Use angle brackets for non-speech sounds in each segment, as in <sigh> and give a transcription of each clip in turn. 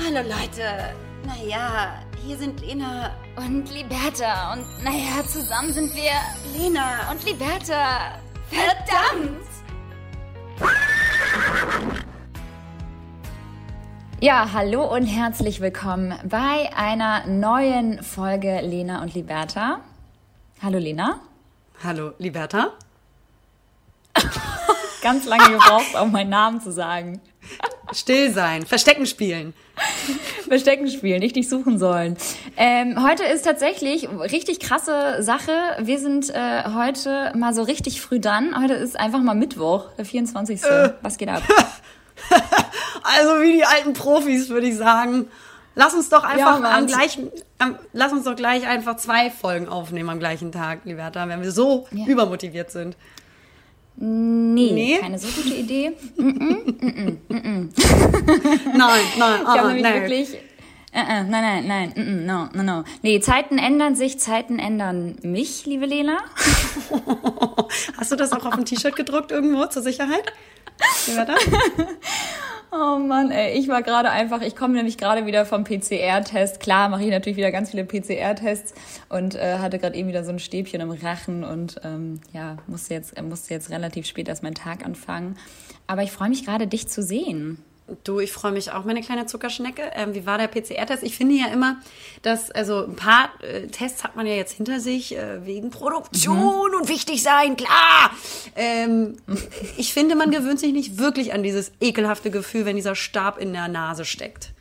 Hallo Leute. Naja, hier sind Lena Und Liberta. Und naja, zusammen sind wir Lena und Liberta. Verdammt! Ja, hallo und herzlich willkommen bei einer neuen Folge Lena und Liberta. Hallo Lena. Hallo Liberta. <laughs> Ganz lange gebraucht, um meinen Namen zu sagen. Still sein, Verstecken spielen. Verstecken spielen, nicht dich suchen sollen. Ähm, heute ist tatsächlich richtig krasse Sache. Wir sind äh, heute mal so richtig früh dran. Heute ist einfach mal Mittwoch, der 24. Äh. Was geht ab? <laughs> also wie die alten Profis, würde ich sagen. Lass uns doch einfach ja, am gleichen, am, lass uns doch gleich einfach zwei Folgen aufnehmen am gleichen Tag, Liberta, wenn wir so ja. übermotiviert sind. Nee, nee, keine so gute Idee. Mm -mm, mm nein, nein, ich habe nämlich nein. wirklich. Uh, uh, nein, nein, nein, no, no, no. Nee, Zeiten ändern sich, Zeiten ändern mich, liebe Lena. <laughs> Hast du das auch auf ein T-Shirt gedruckt irgendwo zur Sicherheit? Wie war das? <laughs> Oh Mann, ey, ich war gerade einfach, ich komme nämlich gerade wieder vom PCR-Test. Klar, mache ich natürlich wieder ganz viele PCR-Tests und äh, hatte gerade eben wieder so ein Stäbchen im Rachen und ähm, ja, musste jetzt, musste jetzt relativ spät erst meinen Tag anfangen. Aber ich freue mich gerade, dich zu sehen. Du, ich freue mich auch, meine kleine Zuckerschnecke. Ähm, wie war der PCR-Test? Ich finde ja immer, dass, also ein paar äh, Tests hat man ja jetzt hinter sich, äh, wegen Produktion mhm. und wichtig sein, klar. Ähm, ich finde, man gewöhnt sich nicht wirklich an dieses ekelhafte Gefühl, wenn dieser Stab in der Nase steckt.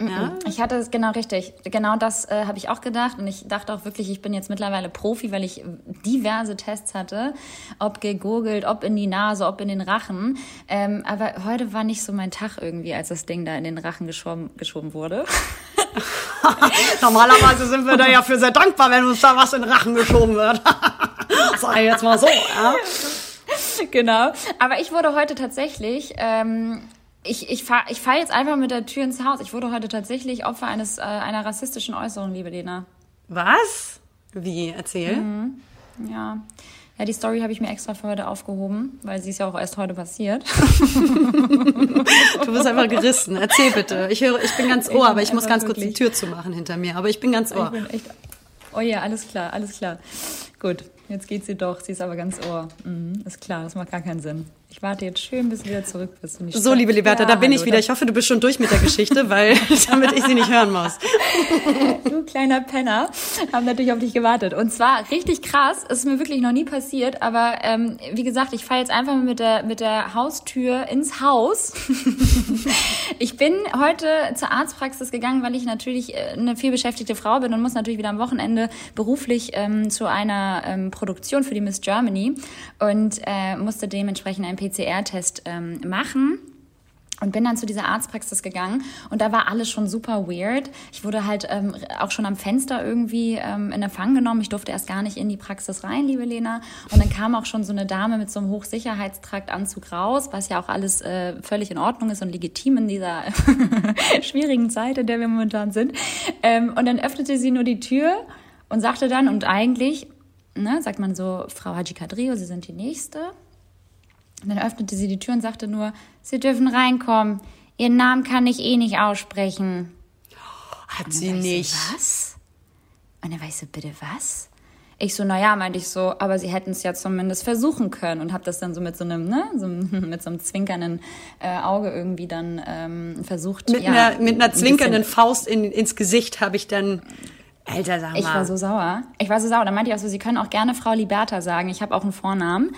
Ja? Ich hatte es genau richtig. Genau das äh, habe ich auch gedacht. Und ich dachte auch wirklich, ich bin jetzt mittlerweile Profi, weil ich diverse Tests hatte. Ob gegurgelt, ob in die Nase, ob in den Rachen. Ähm, aber heute war nicht so mein Tag irgendwie, als das Ding da in den Rachen geschoben, geschoben wurde. <laughs> Normalerweise sind wir da ja für sehr dankbar, wenn uns da was in den Rachen geschoben wird. <laughs> Sag ich jetzt mal so, ja. Genau. Aber ich wurde heute tatsächlich ähm, ich, ich fahre ich fahr jetzt einfach mit der Tür ins Haus. Ich wurde heute tatsächlich Opfer eines, äh, einer rassistischen Äußerung, liebe Lena. Was? Wie? Erzähl. Mhm. Ja. Ja, die Story habe ich mir extra für heute aufgehoben, weil sie ist ja auch erst heute passiert. du bist einfach gerissen. Erzähl bitte. Ich höre, ich bin ganz ohr, aber ich muss ganz wirklich. kurz die Tür zumachen hinter mir. Aber ich bin ganz ohr. Ich bin echt, oh ja, alles klar, alles klar. Gut, jetzt geht sie doch. Sie ist aber ganz ohr. Mhm, ist klar, das macht gar keinen Sinn. Ich warte jetzt schön, bis du wieder zurück bist. so, liebe Liberta, ja, da bin hallo, ich wieder. Ich hoffe, du bist schon durch mit der Geschichte, weil <laughs> <laughs> damit ich sie nicht hören muss. <laughs> du kleiner Penner, haben natürlich auf dich gewartet. Und zwar richtig krass, es ist mir wirklich noch nie passiert, aber ähm, wie gesagt, ich fahre jetzt einfach mit der, mit der Haustür ins Haus. ich bin heute zur Arztpraxis gegangen, weil ich natürlich äh, eine vielbeschäftigte Frau bin und muss natürlich wieder am Wochenende beruflich ähm, zu einer ähm, Produktion für die Miss Germany und äh, musste dementsprechend ein PCR-Test ähm, machen. Und bin dann zu dieser Arztpraxis gegangen und da war alles schon super weird. Ich wurde halt ähm, auch schon am Fenster irgendwie ähm, in Empfang genommen. Ich durfte erst gar nicht in die Praxis rein, liebe Lena. Und dann kam auch schon so eine Dame mit so einem Hochsicherheitstraktanzug raus, was ja auch alles äh, völlig in Ordnung ist und legitim in dieser <laughs> schwierigen Zeit, in der wir momentan sind. Ähm, und dann öffnete sie nur die Tür und sagte dann, und eigentlich, ne, sagt man so, Frau Haji Kadrio, Sie sind die Nächste. Und dann öffnete sie die Tür und sagte nur, Sie dürfen reinkommen. Ihren Namen kann ich eh nicht aussprechen. Hat sie nicht. So, was? Und dann weißt du, bitte was? Ich so, naja, meinte ich so, aber sie hätten es ja zumindest versuchen können und habe das dann so mit so einem, ne, so <laughs> mit so einem zwinkernden äh, Auge irgendwie dann ähm, versucht. Mit, ja, einer, mit einer zwinkernden Faust in, ins Gesicht habe ich dann Alter, sag mal. Ich war so sauer. Ich war so sauer. Da meinte ich auch so, Sie können auch gerne Frau Liberta sagen. Ich habe auch einen Vornamen.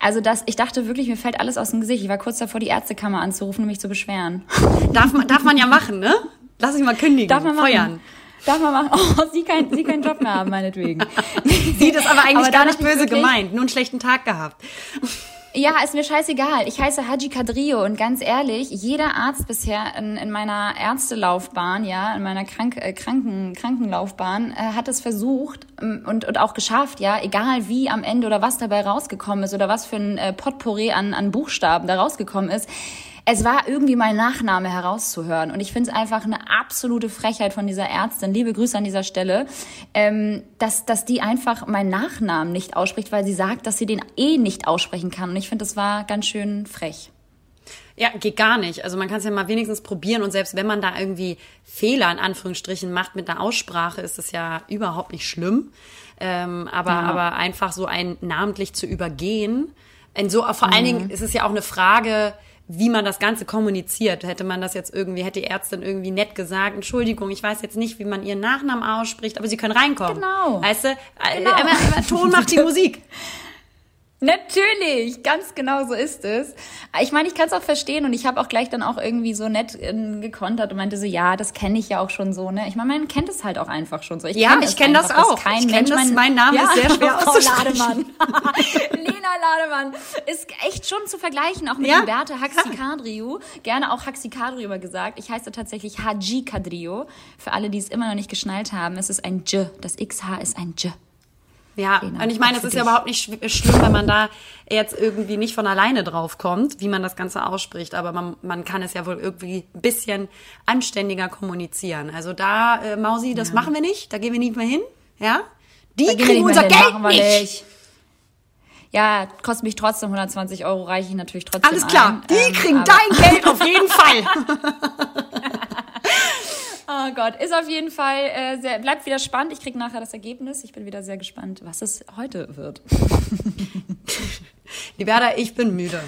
Also das, ich dachte wirklich, mir fällt alles aus dem Gesicht. Ich war kurz davor, die Ärztekammer anzurufen und mich zu beschweren. <laughs> Darf man, darf man ja machen, ne? Lass ich mal kündigen. Darf man machen. Feuern. Darf man machen. Oh, sie, kein, sie keinen Job mehr haben, meinetwegen. <laughs> sie das aber eigentlich aber gar nicht böse gemeint. Nur einen schlechten Tag gehabt. Ja, ist mir scheißegal. Ich heiße Haji Kadrio und ganz ehrlich, jeder Arzt bisher in, in meiner Ärztelaufbahn, ja, in meiner Krank äh, Kranken Krankenlaufbahn, äh, hat es versucht ähm, und, und auch geschafft, ja, egal wie am Ende oder was dabei rausgekommen ist oder was für ein äh, Potpourri an, an Buchstaben da rausgekommen ist es war irgendwie mein Nachname herauszuhören. Und ich finde es einfach eine absolute Frechheit von dieser Ärztin, liebe Grüße an dieser Stelle, ähm, dass, dass die einfach meinen Nachnamen nicht ausspricht, weil sie sagt, dass sie den eh nicht aussprechen kann. Und ich finde, das war ganz schön frech. Ja, geht gar nicht. Also man kann es ja mal wenigstens probieren und selbst wenn man da irgendwie Fehler in Anführungsstrichen macht mit einer Aussprache, ist das ja überhaupt nicht schlimm. Ähm, aber, ja. aber einfach so ein namentlich zu übergehen. Und so, vor mhm. allen Dingen ist es ja auch eine Frage, wie man das Ganze kommuniziert. Hätte man das jetzt irgendwie, hätte die Ärztin irgendwie nett gesagt, Entschuldigung, ich weiß jetzt nicht, wie man ihren Nachnamen ausspricht, aber sie können reinkommen. Genau. Weißt du, genau. Immer, immer Ton macht die <laughs> Musik. Natürlich, ganz genau so ist es. Ich meine, ich kann es auch verstehen und ich habe auch gleich dann auch irgendwie so nett äh, gekontert und meinte so, ja, das kenne ich ja auch schon so. Ne? Ich meine, man kennt es halt auch einfach schon so. Ich ja, ich kenne das auch. Kein ich Mensch, das, mein, mein Name ja, ist sehr <laughs> schwer Frau Lademann. Lena <laughs> Lademann ist echt schon zu vergleichen, auch mit ja? Liberta <laughs> Haxikadriou. Gerne auch Haxikadriou immer gesagt. Ich heiße tatsächlich Haji Kadrio. Für alle, die es immer noch nicht geschnallt haben, es ist ein J. Das XH ist ein J. Ja, und ich meine, es ist ja überhaupt nicht schlimm, wenn man da jetzt irgendwie nicht von alleine drauf kommt, wie man das Ganze ausspricht, aber man, man kann es ja wohl irgendwie ein bisschen anständiger kommunizieren. Also da, äh, Mausi, das ja. machen wir nicht, da gehen wir nicht mehr hin, ja? Die kriegen unser hin, Geld nicht. nicht. Ja, kostet mich trotzdem 120 Euro, reiche ich natürlich trotzdem Alles klar, ein. die ähm, kriegen dein Geld auf jeden <laughs> Fall. <laughs> Oh Gott, ist auf jeden Fall äh, sehr, bleibt wieder spannend. Ich kriege nachher das Ergebnis. Ich bin wieder sehr gespannt, was es heute wird. <laughs> Liberda, ich bin müde.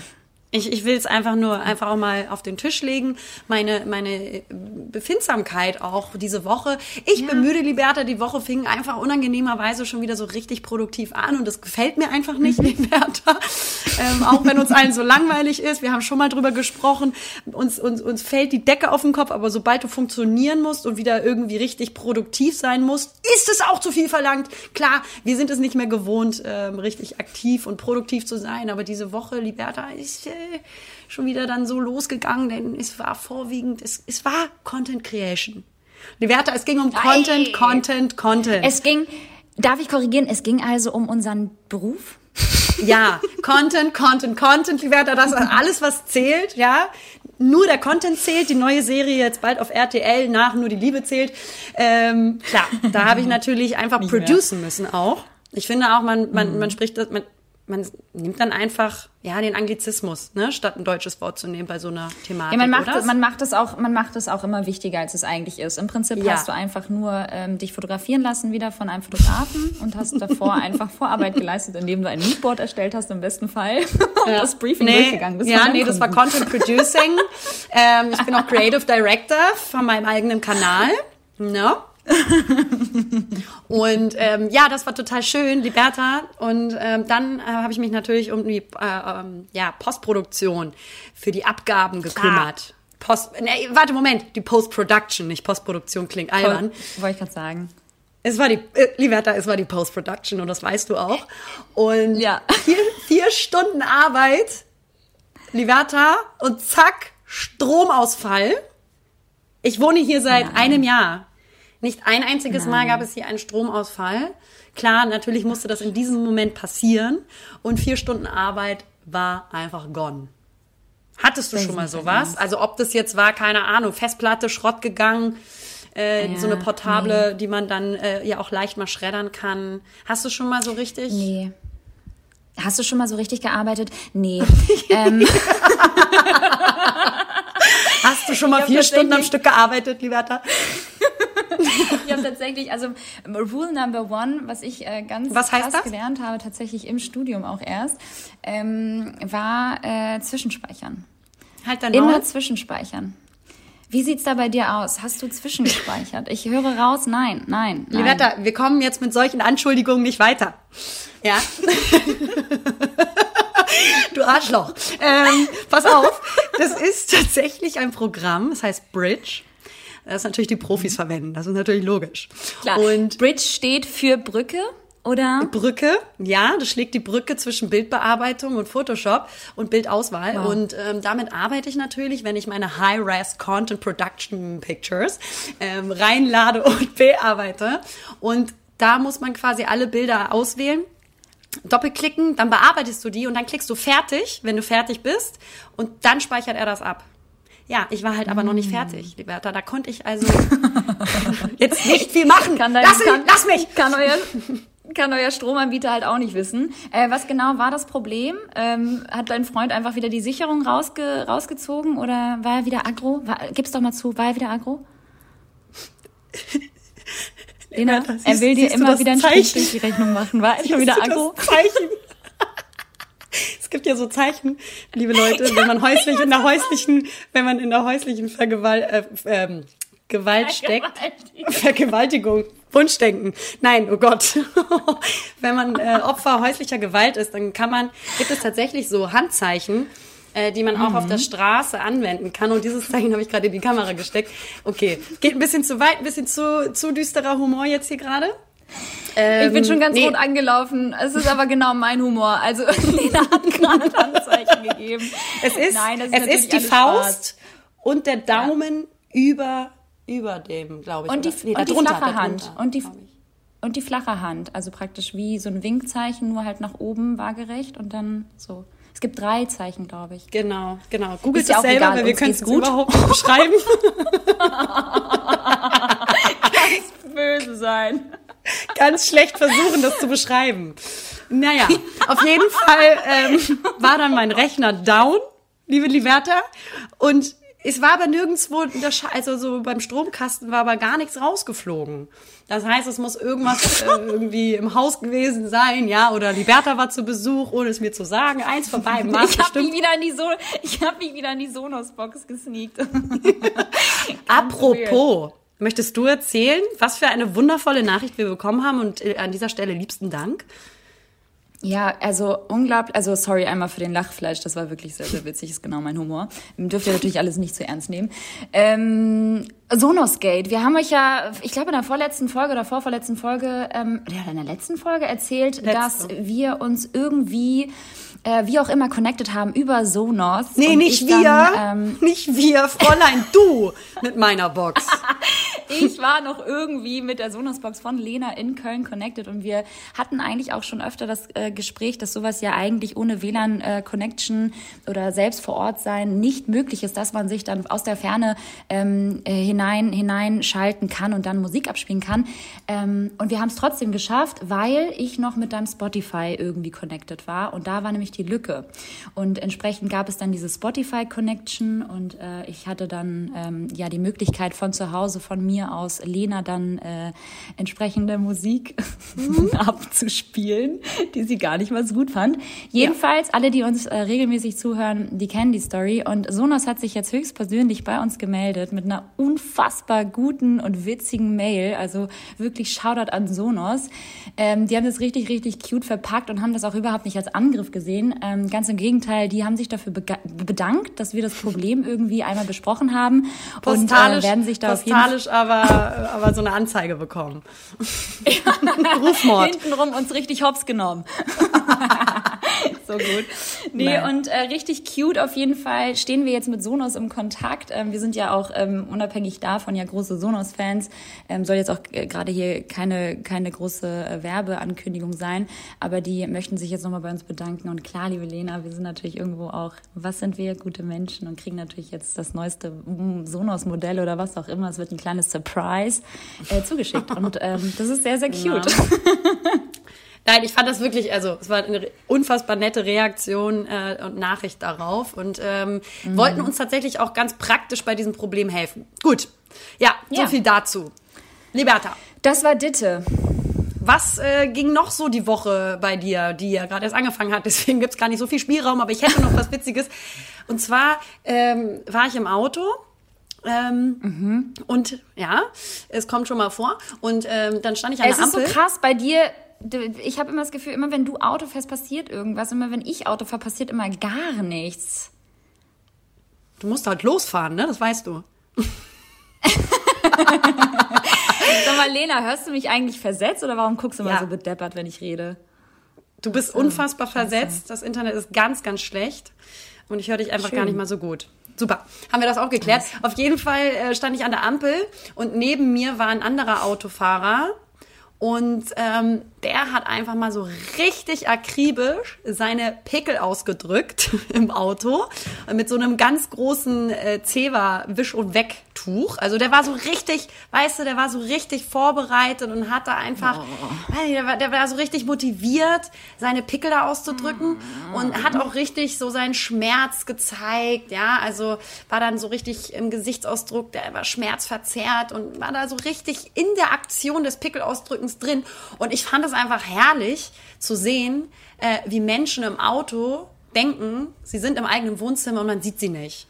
Ich, ich will es einfach nur einfach auch mal auf den Tisch legen. Meine, meine Befindsamkeit auch diese Woche. Ich ja. bin müde, Liberta. Die Woche fing einfach unangenehmerweise schon wieder so richtig produktiv an und das gefällt mir einfach nicht. <laughs> Liberta. Ähm, auch wenn uns allen so langweilig ist. Wir haben schon mal drüber gesprochen. Uns, uns, uns fällt die Decke auf den Kopf, aber sobald du funktionieren musst und wieder irgendwie richtig produktiv sein musst, ist es auch zu viel verlangt. Klar, wir sind es nicht mehr gewohnt, ähm, richtig aktiv und produktiv zu sein, aber diese Woche, Liberta, ist äh, schon wieder dann so losgegangen, denn es war vorwiegend, es, es war Content Creation. Liberta, es ging um Content, Ei. Content, Content. Es ging, darf ich korrigieren, es ging also um unseren Beruf? Ja, Content, Content, Content, Liberta, das ist alles, was zählt, ja. Nur der Content zählt, die neue Serie jetzt bald auf RTL nach Nur die Liebe zählt. Ähm, klar, da habe ich <laughs> natürlich einfach Nicht producen mehr. müssen auch. Ich finde auch, man, man, man spricht das, man, man nimmt dann einfach ja den Anglizismus, ne, statt ein deutsches Wort zu nehmen bei so einer Thematik. Ja, man macht oder? man macht es auch man macht es auch immer wichtiger, als es eigentlich ist. Im Prinzip ja. hast du einfach nur ähm, dich fotografieren lassen wieder von einem Fotografen und hast davor <laughs> einfach Vorarbeit geleistet, indem du ein Moodboard erstellt hast im besten Fall <laughs> und ja. das Briefing nee, durchgegangen bist. Ja, nee, das war Content Producing. <laughs> ähm, ich bin auch Creative Director von meinem eigenen Kanal. No. <laughs> und ähm, ja, das war total schön, Liberta. Und ähm, dann äh, habe ich mich natürlich um die äh, ähm, ja, Postproduktion für die Abgaben gekümmert. Post, nee, warte, Moment, die Post-Production, nicht Postproduktion klingt albern. Wollte ich gerade sagen. Es war die, äh, Liberta, es war die Post-Production und das weißt du auch. Und ja. <laughs> vier, vier Stunden Arbeit, Liberta, und zack, Stromausfall. Ich wohne hier seit Nein. einem Jahr. Nicht ein einziges Nein. Mal gab es hier einen Stromausfall. Klar, natürlich musste das in diesem Moment passieren und vier Stunden Arbeit war einfach gone. Hattest du das schon mal sowas? Also ob das jetzt war, keine Ahnung, Festplatte, Schrott gegangen, äh, ja, so eine Portable, nee. die man dann äh, ja auch leicht mal schreddern kann. Hast du schon mal so richtig? Nee. Hast du schon mal so richtig gearbeitet? Nee. <laughs> ähm. <laughs> Hast du schon mal vier Stunden am Stück gearbeitet, Liberta? <laughs> ich habe tatsächlich, also Rule Number One, was ich äh, ganz was das? gelernt habe, tatsächlich im Studium auch erst, ähm, war äh, Zwischenspeichern. Halt dann Immer zwischenspeichern. Wie sieht's da bei dir aus? Hast du zwischengespeichert? Ich höre raus, nein, nein, nein. Liberta, wir kommen jetzt mit solchen Anschuldigungen nicht weiter. Ja. <laughs> du Arschloch. Ähm, pass auf, das ist tatsächlich ein Programm, das heißt Bridge. Das natürlich die Profis verwenden. Das ist natürlich logisch. Klar. Und Bridge steht für Brücke. Oder? Brücke, ja, das schlägt die Brücke zwischen Bildbearbeitung und Photoshop und Bildauswahl. Wow. Und ähm, damit arbeite ich natürlich, wenn ich meine High-Res Content Production Pictures ähm, reinlade und <laughs> bearbeite. Und da muss man quasi alle Bilder auswählen doppelklicken, dann bearbeitest du die und dann klickst du fertig, wenn du fertig bist und dann speichert er das ab. Ja, ich war halt aber noch nicht mm. fertig, Liberta. Da konnte ich also <laughs> jetzt nicht viel machen. Kann dein, lass, kann, lass mich! Kann euer, kann euer Stromanbieter halt auch nicht wissen. Äh, was genau war das Problem? Ähm, hat dein Freund einfach wieder die Sicherung rausge rausgezogen oder war er wieder aggro? War, gib's doch mal zu, war er wieder aggro? <laughs> Lena, ja, er will dir immer wieder einen Strich durch die Rechnung machen. War schon wieder? Zeichen? <laughs> Es gibt ja so Zeichen, liebe Leute, wenn man häuslich in der häuslichen, wenn man in der häuslichen Vergewalt, äh, ähm, Gewalt steckt. Vergewaltigung. Wunschdenken. Nein, oh Gott. <laughs> wenn man äh, Opfer häuslicher Gewalt ist, dann kann man, gibt es tatsächlich so Handzeichen, äh, die man auch mhm. auf der mhm. Straße anwenden kann. Und dieses Zeichen habe ich gerade in die Kamera gesteckt. Okay, geht ein bisschen zu weit, ein bisschen zu, zu düsterer Humor jetzt hier gerade. Ähm, ich bin schon ganz nee. rot angelaufen. Es ist aber genau mein Humor. Also <laughs> Lena hat gerade Handzeichen gegeben. Es ist, Nein, ist es ist die Faust Spaß. und der Daumen ja. über über dem, glaube ich. Und die, nee, und die drunter, flache Hand. Und die, und die flache Hand. Also praktisch wie so ein Winkzeichen, nur halt nach oben waagerecht und dann so. Es gibt drei Zeichen, glaube ich. Genau, genau. Googelt es selber, egal, weil wir können es überhaupt nicht beschreiben. <laughs> Ganz böse sein. Ganz schlecht versuchen, das zu beschreiben. Naja, auf jeden Fall ähm, war dann mein Rechner down, liebe Liberta. Und es war aber nirgendwo, also so beim Stromkasten war aber gar nichts rausgeflogen. Das heißt, es muss irgendwas äh, <laughs> irgendwie im Haus gewesen sein, ja, oder Liberta war zu Besuch, ohne es mir zu sagen. Eins von beiden war <laughs> Ich habe mich wieder in die so ich habe mich wieder in die Sonos-Box gesneakt. <laughs> Apropos, möchtest du erzählen, was für eine wundervolle Nachricht wir bekommen haben und äh, an dieser Stelle liebsten Dank? Ja, also unglaublich, also sorry einmal für den Lachfleisch, das war wirklich sehr, sehr witzig, ist genau mein Humor. Dürft ihr natürlich alles nicht zu ernst nehmen. Ähm, Sonosgate, wir haben euch ja, ich glaube in der vorletzten Folge oder vorvorletzten Folge, ähm, ja, in der letzten Folge erzählt, Letzte. dass wir uns irgendwie äh, wie auch immer connected haben über Sonos. Nee, nicht wir. Dann, ähm, nicht wir, Fräulein, du mit meiner Box. Ich war noch irgendwie mit der Sonos-Box von Lena in Köln connected und wir hatten eigentlich auch schon öfter das äh, Gespräch, dass sowas ja eigentlich ohne WLAN-Connection äh, oder selbst vor Ort sein nicht möglich ist, dass man sich dann aus der Ferne ähm, äh, hinein hineinschalten kann und dann Musik abspielen kann. Ähm, und wir haben es trotzdem geschafft, weil ich noch mit deinem Spotify irgendwie connected war und da war nämlich die Lücke. Und entsprechend gab es dann diese Spotify Connection und äh, ich hatte dann ähm, ja die Möglichkeit von zu Hause von mir aus Lena dann äh, entsprechende Musik mhm. <laughs> abzuspielen, die sie gar nicht mal so gut fand. Jedenfalls ja. alle, die uns äh, regelmäßig zuhören, die kennen die Story und Sonos hat sich jetzt höchstpersönlich bei uns gemeldet mit einer unfassbar guten und witzigen Mail. Also wirklich Shoutout an Sonos. Ähm, die haben das richtig, richtig cute verpackt und haben das auch überhaupt nicht als Angriff gesehen. Ähm, ganz im Gegenteil, die haben sich dafür bedankt, dass wir das Problem <laughs> irgendwie einmal besprochen haben postalisch, und äh, werden sich da postalisch aber aber so eine Anzeige bekommen. <laughs> Rufmord. Hintenrum uns richtig hops genommen. <laughs> so gut. Nee, Nein. und äh, richtig cute auf jeden Fall stehen wir jetzt mit Sonos im Kontakt. Ähm, wir sind ja auch ähm, unabhängig davon ja große Sonos-Fans. Ähm, soll jetzt auch äh, gerade hier keine, keine große äh, Werbeankündigung sein, aber die möchten sich jetzt nochmal bei uns bedanken. Und klar, liebe Lena, wir sind natürlich irgendwo auch, was sind wir, gute Menschen und kriegen natürlich jetzt das neueste mm, Sonos-Modell oder was auch immer. Es wird ein kleines Surprise äh, zugeschickt. <laughs> Und ähm, das ist sehr, sehr cute. Ja. <laughs> Nein, ich fand das wirklich, also es war eine unfassbar nette Reaktion äh, und Nachricht darauf und ähm, mhm. wollten uns tatsächlich auch ganz praktisch bei diesem Problem helfen. Gut, ja, so ja. viel dazu. Liberta. Das war Ditte. Was äh, ging noch so die Woche bei dir, die ja gerade erst angefangen hat? <laughs> Deswegen gibt's gar nicht so viel Spielraum, aber ich hätte noch was Witziges. Und zwar ähm, war ich im Auto ähm, mhm. Und ja, es kommt schon mal vor. Und ähm, dann stand ich an es der Ampel. Es ist so krass bei dir ich habe immer das Gefühl, immer wenn du Auto fährst, passiert irgendwas. Immer wenn ich Auto fahre, passiert immer gar nichts. Du musst halt losfahren, ne? Das weißt du. <laughs> Sag mal, Lena, hörst du mich eigentlich versetzt oder warum guckst du ja. mal so bedeppert, wenn ich rede? Du bist unfassbar versetzt. Das Internet ist ganz, ganz schlecht. Und ich höre dich einfach Schön. gar nicht mal so gut. Super, haben wir das auch geklärt. Auf jeden Fall äh, stand ich an der Ampel und neben mir war ein anderer Autofahrer und ähm, der hat einfach mal so richtig akribisch seine Pickel ausgedrückt <laughs> im Auto mit so einem ganz großen äh, Zewa Wisch und Weg Tuch. Also der war so richtig, weißt du, der war so richtig vorbereitet und hat da einfach, oh. der, war, der war so richtig motiviert, seine Pickel da auszudrücken mm. und hat auch richtig so seinen Schmerz gezeigt, ja, also war dann so richtig im Gesichtsausdruck, der war schmerzverzerrt und war da so richtig in der Aktion des Pickelausdrückens drin und ich fand es einfach herrlich zu sehen, äh, wie Menschen im Auto denken, sie sind im eigenen Wohnzimmer und man sieht sie nicht.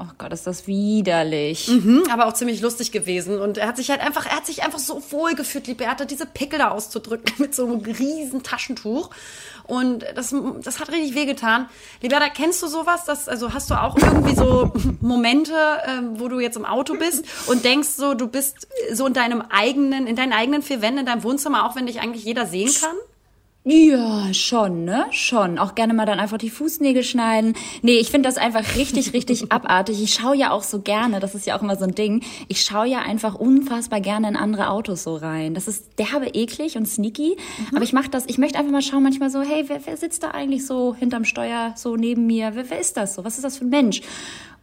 Oh Gott, ist das widerlich. Mhm, aber auch ziemlich lustig gewesen. Und er hat sich halt einfach, er hat sich einfach so wohl gefühlt, Liberta, diese Pickel da auszudrücken <laughs> mit so einem riesen Taschentuch. Und das, das hat richtig wehgetan. Liberta, kennst du sowas? Das, also hast du auch irgendwie so <laughs> Momente, äh, wo du jetzt im Auto bist und denkst so, du bist so in deinem eigenen, in deinen eigenen vier Wänden, in deinem Wohnzimmer, auch wenn dich eigentlich jeder sehen kann? Ja, schon, ne? Schon. Auch gerne mal dann einfach die Fußnägel schneiden. Nee, ich finde das einfach richtig, richtig <laughs> abartig. Ich schaue ja auch so gerne, das ist ja auch immer so ein Ding, ich schaue ja einfach unfassbar gerne in andere Autos so rein. Das ist derbe eklig und sneaky. Mhm. Aber ich mache das, ich möchte einfach mal schauen, manchmal so, hey, wer, wer sitzt da eigentlich so hinterm Steuer, so neben mir? Wer, wer ist das so? Was ist das für ein Mensch?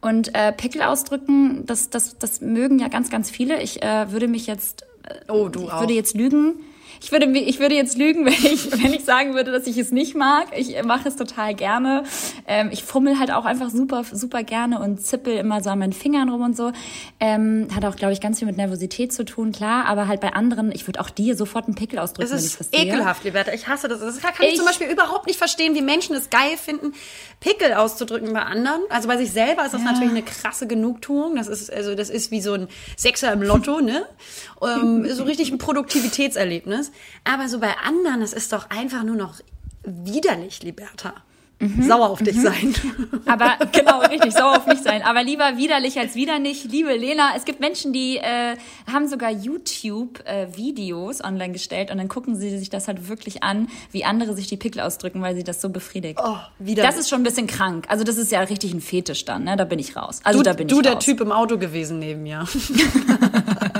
Und äh, Pickel ausdrücken, das, das, das mögen ja ganz, ganz viele. Ich äh, würde mich jetzt, äh, oh, du ich auch. würde jetzt lügen ich würde, ich würde jetzt lügen, <laughs> wenn ich, wenn ich sagen würde, dass ich es nicht mag. Ich mache es total gerne. Ähm, ich fummel halt auch einfach super, super gerne und zippel immer so an meinen Fingern rum und so. Ähm, hat auch, glaube ich, ganz viel mit Nervosität zu tun, klar. Aber halt bei anderen, ich würde auch dir sofort einen Pickel ausdrücken, wenn ich das ekelhaft, Liberta. Ich hasse das. Das kann ich, ich zum Beispiel überhaupt nicht verstehen, wie Menschen es geil finden, Pickel auszudrücken bei anderen. Also bei sich selber ist das ja. natürlich eine krasse Genugtuung. Das ist, also, das ist wie so ein Sechser im Lotto, ne? <laughs> ähm, so richtig ein Produktivitätserlebnis. Aber so bei anderen, das ist doch einfach nur noch widerlich, Liberta. Mhm. Sauer auf dich mhm. sein. <laughs> Aber genau, richtig, sauer auf mich sein. Aber lieber widerlich als wieder nicht. Liebe Lena, es gibt Menschen, die äh, haben sogar YouTube-Videos äh, online gestellt und dann gucken sie sich das halt wirklich an, wie andere sich die Pickel ausdrücken, weil sie das so befriedigt. Oh, widerlich. Das ist schon ein bisschen krank. Also das ist ja richtig ein Fetisch dann, ne? Da bin ich raus. Also du, da bin du ich der Typ im Auto gewesen neben mir. <laughs> <laughs>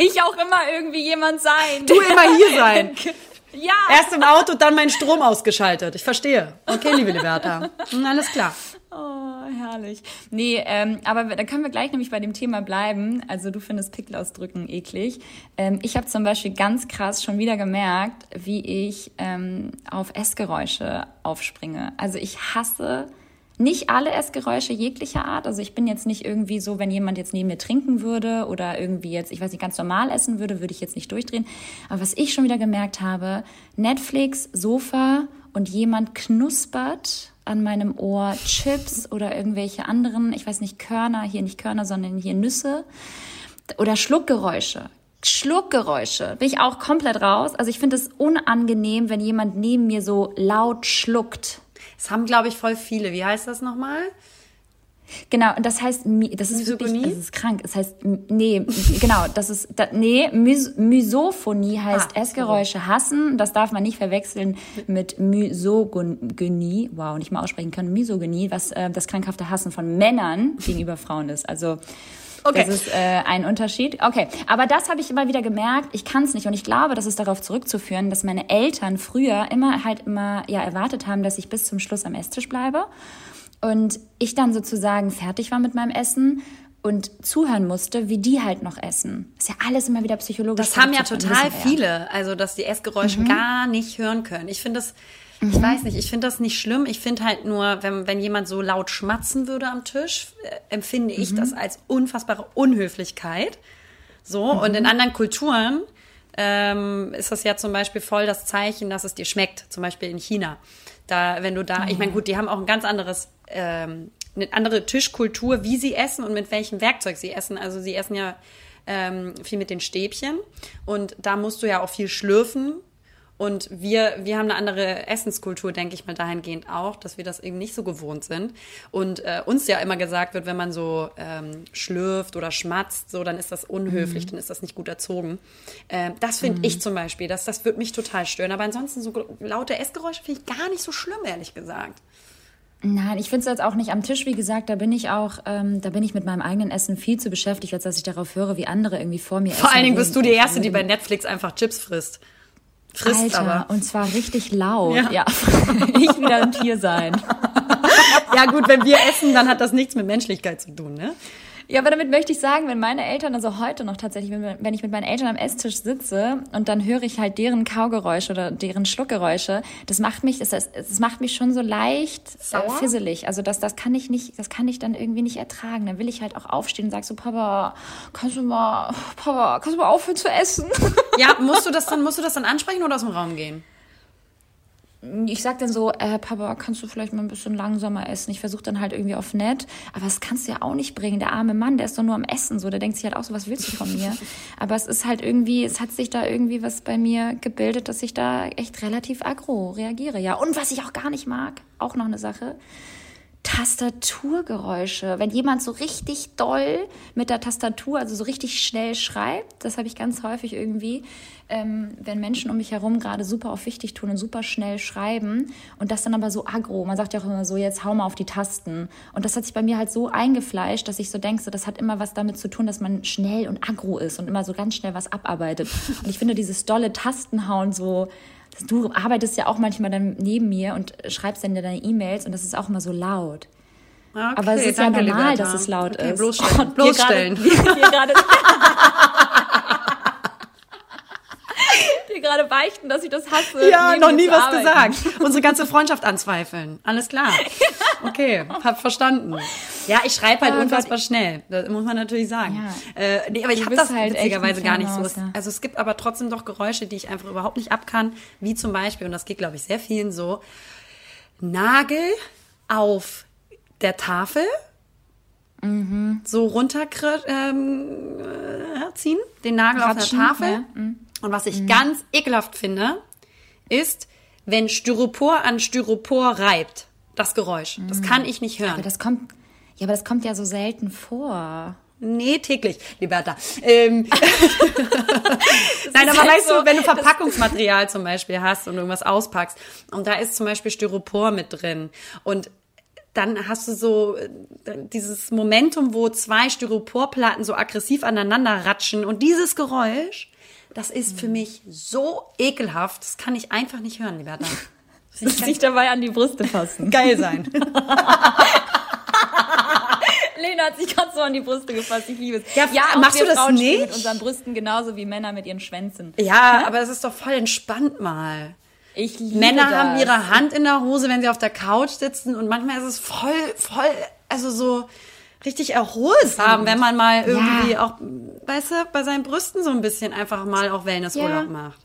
ich auch immer irgendwie jemand sein. Du immer hier sein. <laughs> Ja. Erst im Auto, dann mein Strom ausgeschaltet. Ich verstehe. Okay, liebe Liberta. Hm, alles klar. Oh, herrlich. Nee, ähm, aber da können wir gleich nämlich bei dem Thema bleiben. Also du findest Pickel ausdrücken eklig. Ähm, ich habe zum Beispiel ganz krass schon wieder gemerkt, wie ich ähm, auf Essgeräusche aufspringe. Also ich hasse nicht alle Essgeräusche jeglicher Art. Also ich bin jetzt nicht irgendwie so, wenn jemand jetzt neben mir trinken würde oder irgendwie jetzt, ich weiß nicht, ganz normal essen würde, würde ich jetzt nicht durchdrehen. Aber was ich schon wieder gemerkt habe, Netflix, Sofa und jemand knuspert an meinem Ohr Chips oder irgendwelche anderen, ich weiß nicht, Körner, hier nicht Körner, sondern hier Nüsse oder Schluckgeräusche. Schluckgeräusche bin ich auch komplett raus. Also ich finde es unangenehm, wenn jemand neben mir so laut schluckt. Das haben, glaube ich, voll viele. Wie heißt das nochmal? Genau, das heißt, das ist wirklich, das ist krank. Das heißt, nee, genau, das ist, da, nee, Mys Misophonie heißt ah, Essgeräusche hassen. Das darf man nicht verwechseln mit Misogynie. Wow, nicht mal aussprechen können. Misogynie, was äh, das krankhafte Hassen von Männern gegenüber Frauen ist. Also, Okay. Das ist äh, ein Unterschied. Okay, aber das habe ich immer wieder gemerkt. Ich kann es nicht und ich glaube, das ist darauf zurückzuführen, dass meine Eltern früher immer halt immer ja erwartet haben, dass ich bis zum Schluss am Esstisch bleibe und ich dann sozusagen fertig war mit meinem Essen und zuhören musste, wie die halt noch essen. Das ist ja alles immer wieder psychologisch. Das haben ja total viele, also dass die Essgeräusche mhm. gar nicht hören können. Ich finde das ich mhm. weiß nicht, ich finde das nicht schlimm. Ich finde halt nur, wenn, wenn jemand so laut schmatzen würde am Tisch, äh, empfinde ich mhm. das als unfassbare Unhöflichkeit. So, mhm. und in anderen Kulturen ähm, ist das ja zum Beispiel voll das Zeichen, dass es dir schmeckt. Zum Beispiel in China. Da, wenn du da, ich meine, gut, die haben auch ein ganz anderes, ähm, eine andere Tischkultur, wie sie essen und mit welchem Werkzeug sie essen. Also sie essen ja ähm, viel mit den Stäbchen und da musst du ja auch viel schlürfen und wir, wir haben eine andere Essenskultur, denke ich mal, dahingehend auch, dass wir das eben nicht so gewohnt sind. Und äh, uns ja immer gesagt wird, wenn man so ähm, schlürft oder schmatzt, so, dann ist das unhöflich, mhm. dann ist das nicht gut erzogen. Äh, das finde mhm. ich zum Beispiel, das, das wird mich total stören. Aber ansonsten so laute Essgeräusche finde ich gar nicht so schlimm, ehrlich gesagt. Nein, ich finde es jetzt auch nicht am Tisch, wie gesagt, da bin ich auch, ähm, da bin ich mit meinem eigenen Essen viel zu beschäftigt, als dass ich darauf höre, wie andere irgendwie vor mir Vor essen. Vor allen Dingen bist du die Erste, die bei Netflix einfach Chips frisst. Frisst Alter, aber. und zwar richtig laut. Ja. Ja, <laughs> ich wieder ein Tier sein. Ja gut, wenn wir essen, dann hat das nichts mit Menschlichkeit zu tun, ne? Ja, aber damit möchte ich sagen, wenn meine Eltern, also heute noch tatsächlich, wenn, wenn ich mit meinen Eltern am Esstisch sitze und dann höre ich halt deren Kaugeräusche oder deren Schluckgeräusche, das macht mich, das, das macht mich schon so leicht äh, Sauer? fisselig. Also das, das kann ich nicht, das kann ich dann irgendwie nicht ertragen. Dann will ich halt auch aufstehen und sag so, Papa, kannst du mal, Papa, kannst du mal aufhören zu essen? Ja, musst du das dann, musst du das dann ansprechen oder aus dem Raum gehen? Ich sag dann so, äh, Papa, kannst du vielleicht mal ein bisschen langsamer essen? Ich versuche dann halt irgendwie auf nett, aber das kannst du ja auch nicht bringen. Der arme Mann, der ist doch nur am Essen, so, der denkt sich halt auch so, was willst du von mir? <laughs> Aber es ist halt irgendwie, es hat sich da irgendwie was bei mir gebildet, dass ich da echt relativ aggro reagiere, ja. Und was ich auch gar nicht mag, auch noch eine Sache, Tastaturgeräusche. Wenn jemand so richtig doll mit der Tastatur, also so richtig schnell schreibt, das habe ich ganz häufig irgendwie, ähm, wenn Menschen um mich herum gerade super auf wichtig tun und super schnell schreiben und das dann aber so aggro. Man sagt ja auch immer so, jetzt hau mal auf die Tasten. Und das hat sich bei mir halt so eingefleischt, dass ich so denke, so, das hat immer was damit zu tun, dass man schnell und aggro ist und immer so ganz schnell was abarbeitet. Und ich finde dieses dolle Tastenhauen so, Du arbeitest ja auch manchmal dann neben mir und schreibst dann deine E-Mails und das ist auch immer so laut. Okay, Aber es ist ja normal, dass es laut okay, ist. Bloßstellen. <laughs> Und wir bloßstellen. <laughs> gerade- Wir wir gerade wir gerade beichten, dass ich das hasse. Ja, noch nie was arbeiten. gesagt. <laughs> Unsere ganze Freundschaft anzweifeln. Alles klar. Okay, hab verstanden. Ja, ich schreibe halt Oh unfassbar schnell. Das muss man natürlich sagen. Ja. Äh, nee, aber ich habe das halt witzigerweise gar nicht so. Also es gibt aber trotzdem doch Geräusche, die ich einfach überhaupt nicht ab kann. Wie zum Beispiel, und das geht, glaube ich, sehr vielen so, Nagel auf der Tafel. Mhm. So runter ähm, äh, den Nagel auf Ratschen, der Tafel. ja, mhm. Und was ich ganz ekelhaft finde, ist, wenn Styropor an Styropor reibt. Das Geräusch. Das kann ich nicht hören. Mhm. Aber das kommt, ja, aber das kommt ja so selten vor. Nee, täglich, Liberta. Ähm, <laughs> <laughs> Nein, aber weißt so, du, wenn du Verpackungsmaterial zum Beispiel hast und irgendwas auspackst und da ist zum Beispiel Styropor mit drin und dann hast du so äh, dieses Momentum, wo zwei Styroporplatten so aggressiv aneinander ratschen und dieses Geräusch, das ist für mich so ekelhaft, das kann ich einfach nicht hören, Liberta. <laughs> Sich dabei an die Brüste fassen. <laughs> Geil sein. <laughs> Lena hat sich gerade so an die Brüste gefasst. Ich liebe es. Ja, auch machst du das Frauen nicht? mit unseren Brüsten genauso wie Männer mit ihren Schwänzen. Ja, aber es ist doch voll entspannt mal. Ich liebe Männer das. haben ihre Hand in der Hose, wenn sie auf der Couch sitzen und manchmal ist es voll, voll, also so richtig erholsam, wenn man mal irgendwie auch, weißt du, bei seinen Brüsten so ein bisschen einfach mal auch Wellnessurlaub Ja. macht.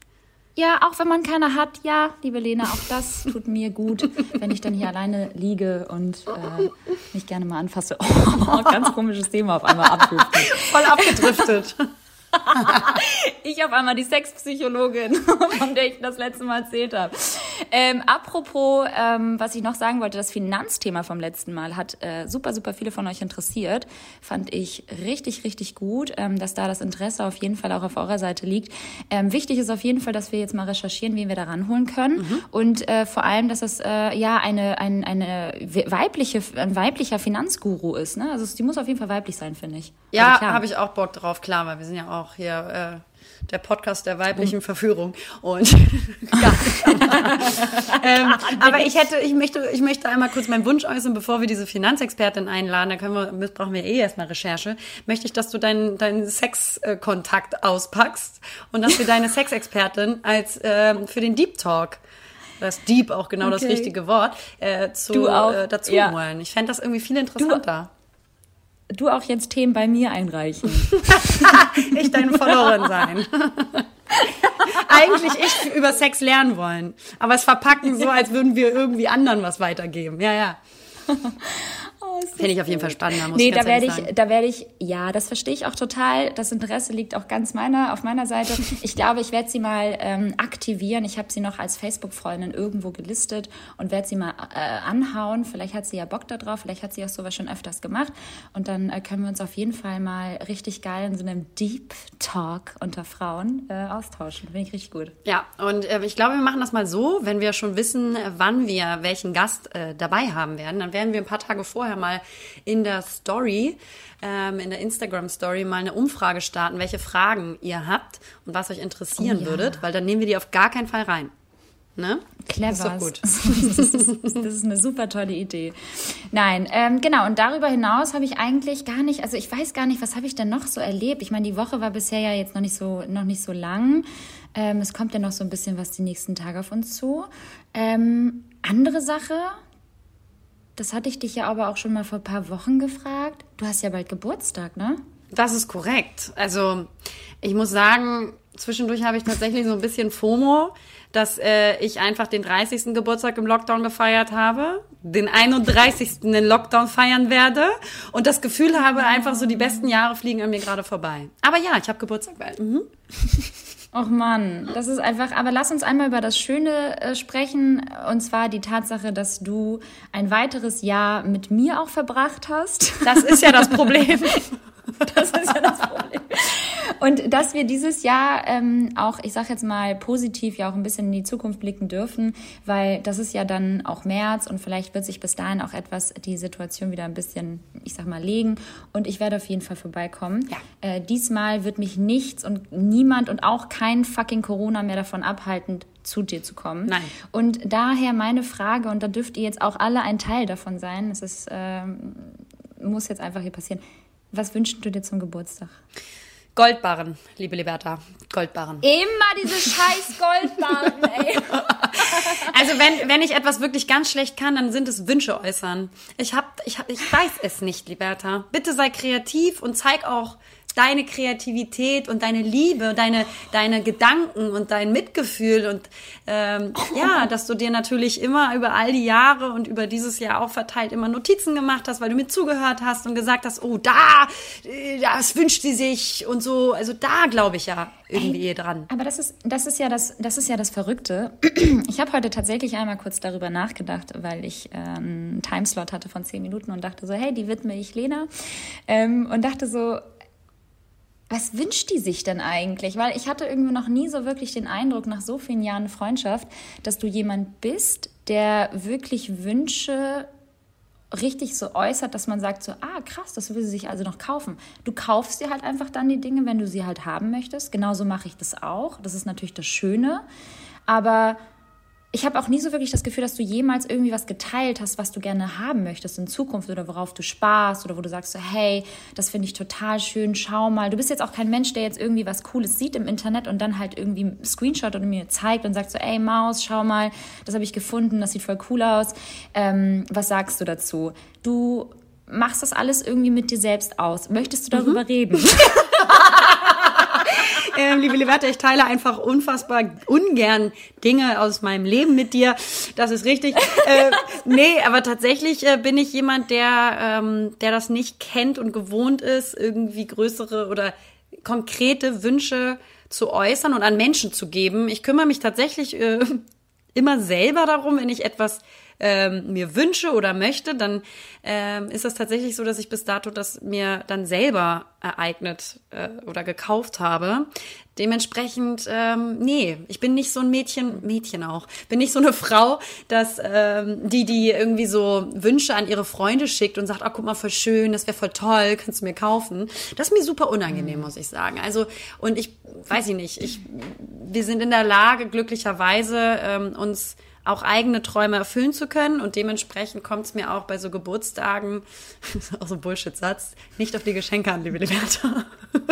Ja, auch wenn man keine hat, ja, liebe Lena, auch das tut mir gut, <laughs> wenn ich dann hier alleine liege und äh, mich gerne mal anfasse. <laughs> Oh, ganz komisches Thema auf einmal abdriften. Voll abgedriftet. <laughs> <laughs> Ich auf einmal die Sexpsychologin, <laughs> von der ich das letzte Mal erzählt habe. Ähm, apropos, ähm, was ich noch sagen wollte, das Finanzthema vom letzten Mal hat äh, super, super viele von euch interessiert. Fand ich richtig, richtig gut, ähm, dass da das Interesse auf jeden Fall auch auf eurer Seite liegt. Ähm, wichtig ist auf jeden Fall, dass wir jetzt mal recherchieren, wen wir da ranholen können. Und äh, vor allem, dass es äh, ja eine, ein, eine weibliche, ein weiblicher Finanzguru ist. Ne? Also die muss auf jeden Fall weiblich sein, finde ich. Ja, also habe ich auch Bock drauf, klar, weil wir sind ja auch hier äh, der Podcast der weiblichen Verführung und <laughs> <laughs> ähm, aber ich hätte, ich möchte, ich möchte einmal kurz meinen Wunsch äußern, bevor wir diese Finanzexpertin einladen, da können wir, brauchen wir eh erstmal Recherche, möchte ich, dass du deinen, deinen Sexkontakt auspackst und dass wir deine <laughs> Sexexpertin als ähm, für den Deep Talk das Deep auch genau das Okay. richtige Wort äh, zu äh, dazu ja. holen. Ich fände das irgendwie viel interessanter. Du auch jetzt Themen bei mir einreichen. <laughs> ich deine Followerin sein. <laughs> Eigentlich ich über Sex lernen wollen, aber es verpacken so, als würden wir irgendwie anderen was weitergeben. Ja, ja. <laughs> Finde ich auf jeden Fall spannender, muss Nee, ich da werde ich, sagen. da werde ich, ja, das verstehe ich auch total. Das Interesse liegt auch ganz meiner, auf meiner Seite. Ich glaube, ich werde sie mal ähm, aktivieren. Ich habe sie noch als Facebook-Freundin irgendwo gelistet und werde sie mal äh, anhauen. Vielleicht hat sie ja Bock da drauf, vielleicht hat sie auch sowas schon öfters gemacht. Und dann äh, können wir uns auf jeden Fall mal richtig geil in so einem Deep Talk unter Frauen äh, austauschen. Finde ich richtig gut. Ja, und äh, ich glaube, wir machen das mal so, wenn wir schon wissen, wann wir welchen Gast äh, dabei haben werden, dann werden wir ein paar Tage vorher mal mal in der Story, ähm, in der Instagram-Story mal eine Umfrage starten, welche Fragen ihr habt und was euch interessieren Oh ja. würdet, weil dann nehmen wir die auf gar keinen Fall rein. Ne? Clever. Ist doch gut. Das <laughs> ist, das ist eine super tolle Idee. Nein, ähm, genau. Und darüber hinaus habe ich eigentlich gar nicht, also ich weiß gar nicht, was habe ich denn noch so erlebt? Ich meine, die Woche war bisher ja jetzt noch nicht so, noch nicht so lang. Ähm, es kommt ja noch so ein bisschen was die nächsten Tage auf uns zu. Ähm, andere Sache, das hatte ich dich ja aber auch schon mal vor ein paar Wochen gefragt. Du hast ja bald Geburtstag, ne? Das ist korrekt. Also ich muss sagen, zwischendurch habe ich tatsächlich so ein bisschen FOMO, dass äh, ich einfach den 30. Geburtstag im Lockdown gefeiert habe, den 31. in Lockdown feiern werde und das Gefühl habe, einfach so die besten Jahre fliegen an mir gerade vorbei. Aber ja, ich habe Geburtstag bald. Mhm. <laughs> Och Mann, das ist einfach, aber lass uns einmal über das Schöne äh, sprechen, und zwar die Tatsache, dass du ein weiteres Jahr mit mir auch verbracht hast. Das ist ja das Problem. <laughs> <laughs> Das ist ja das Problem. Und dass wir dieses Jahr ähm, auch, ich sag jetzt mal positiv, ja auch ein bisschen in die Zukunft blicken dürfen, weil das ist ja dann auch März und vielleicht wird sich bis dahin auch etwas die Situation wieder ein bisschen, ich sag mal, legen. Und ich werde auf jeden Fall vorbeikommen. Ja. Äh, diesmal wird mich nichts und niemand und auch kein fucking Corona mehr davon abhalten, zu dir zu kommen. Nein. Und daher meine Frage, und da dürft ihr jetzt auch alle ein Teil davon sein, es ist, ähm, muss jetzt einfach hier passieren. Was wünschst du dir zum Geburtstag? Goldbarren, liebe Liberta. Goldbarren. Immer diese scheiß Goldbarren, <laughs> ey. Also wenn, wenn ich etwas wirklich ganz schlecht kann, dann sind es Wünsche äußern. Ich hab, ich hab, ich weiß es nicht, Liberta. Bitte sei kreativ und zeig auch deine Kreativität und deine Liebe, deine, deine Gedanken und dein Mitgefühl und ähm, <laughs> ja, dass du dir natürlich immer über all die Jahre und über dieses Jahr auch verteilt immer Notizen gemacht hast, weil du mir zugehört hast und gesagt hast, oh da, äh, das wünscht sie sich und so. Also da glaube ich ja irgendwie dran. Aber das ist, das ist ja das, das ist ja das Verrückte. <clears throat> Ich habe heute tatsächlich einmal kurz darüber nachgedacht, weil ich äh, einen Timeslot hatte von zehn Minuten und dachte so, hey, die widme ich Lena. Ähm, und dachte so, was wünscht die sich denn eigentlich? Weil ich hatte irgendwie noch nie so wirklich den Eindruck, nach so vielen Jahren Freundschaft, dass du jemand bist, der wirklich Wünsche richtig so äußert, dass man sagt so, ah krass, das will sie sich also noch kaufen. Du kaufst dir halt einfach dann die Dinge, wenn du sie halt haben möchtest. Genauso mache ich das auch. Das ist natürlich das Schöne. Aber ich habe auch nie so wirklich das Gefühl, dass du jemals irgendwie was geteilt hast, was du gerne haben möchtest in Zukunft oder worauf du sparst oder wo du sagst so, hey, das finde ich total schön, schau mal. Du bist jetzt auch kein Mensch, der jetzt irgendwie was Cooles sieht im Internet und dann halt irgendwie einen Screenshot und mir zeigt und sagt so, ey Maus, schau mal, das habe ich gefunden, das sieht voll cool aus. Ähm, was sagst du dazu? Du machst das alles irgendwie mit dir selbst aus. Möchtest du darüber reden? <laughs> Ähm, liebe Liberta, ich teile einfach unfassbar ungern Dinge aus meinem Leben mit dir. Das ist richtig. Äh, nee, aber tatsächlich äh, bin ich jemand, der, ähm, der das nicht kennt und gewohnt ist, irgendwie größere oder konkrete Wünsche zu äußern und an Menschen zu geben. Ich kümmere mich tatsächlich äh, immer selber darum, wenn ich etwas ähm, mir wünsche oder möchte, dann ähm, ist das tatsächlich so, dass ich bis dato das mir dann selber ereignet äh, oder gekauft habe. Dementsprechend, ähm, nee, ich bin nicht so ein Mädchen, Mädchen auch, bin nicht so eine Frau, dass ähm, die, die irgendwie so Wünsche an ihre Freunde schickt und sagt, ah, guck mal, voll schön, das wäre voll toll, kannst du mir kaufen. Das ist mir super unangenehm, muss ich sagen. Also, und ich weiß ich nicht, ich, wir sind in der Lage, glücklicherweise ähm, uns auch eigene Träume erfüllen zu können. Und dementsprechend kommt es mir auch bei so Geburtstagen, das <laughs> ist auch so ein Bullshit-Satz, nicht auf die Geschenke an, liebe Liberta. <laughs>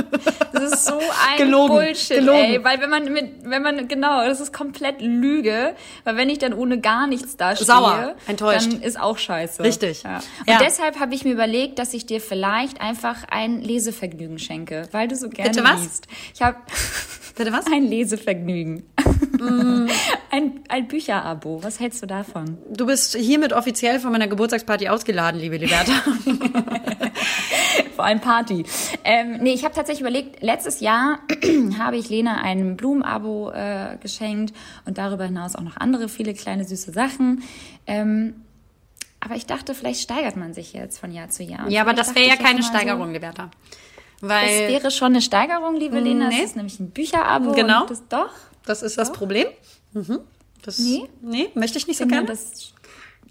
Das ist so ein Gelogen. Bullshit, Gelogen. ey. Weil wenn man mit, wenn man, genau, das ist komplett Lüge. Weil wenn ich dann ohne gar nichts dastehe, Sauer, enttäuscht. dann ist auch scheiße. Richtig. Ja. Und Ja. deshalb habe ich mir überlegt, dass ich dir vielleicht einfach ein Lesevergnügen schenke, weil du so gerne Bitte was? liest. Ich habe <laughs> Bitte was? ein Lesevergnügen. Mm. <laughs> ein, ein Bücherabo. Was hältst du davon? Du bist hiermit offiziell von meiner Geburtstagsparty ausgeladen, liebe Liberta. <laughs> Vor allem Party. Ähm, nee, ich habe tatsächlich überlegt, letztes Jahr <clears throat> habe ich Lena ein Blumenabo äh, geschenkt und darüber hinaus auch noch andere viele kleine süße Sachen. Ähm, aber ich dachte, vielleicht steigert man sich jetzt von Jahr zu Jahr. Ja, aber das wäre ja keine Steigerung, So, Liberta. Das Weil wäre schon eine Steigerung, liebe Lena. Nee. Das ist nämlich ein Bücherabo. Genau. Das doch. das ist das Problem. Mhm. Das, Nee. nee, möchte ich nicht so Finde gerne. das,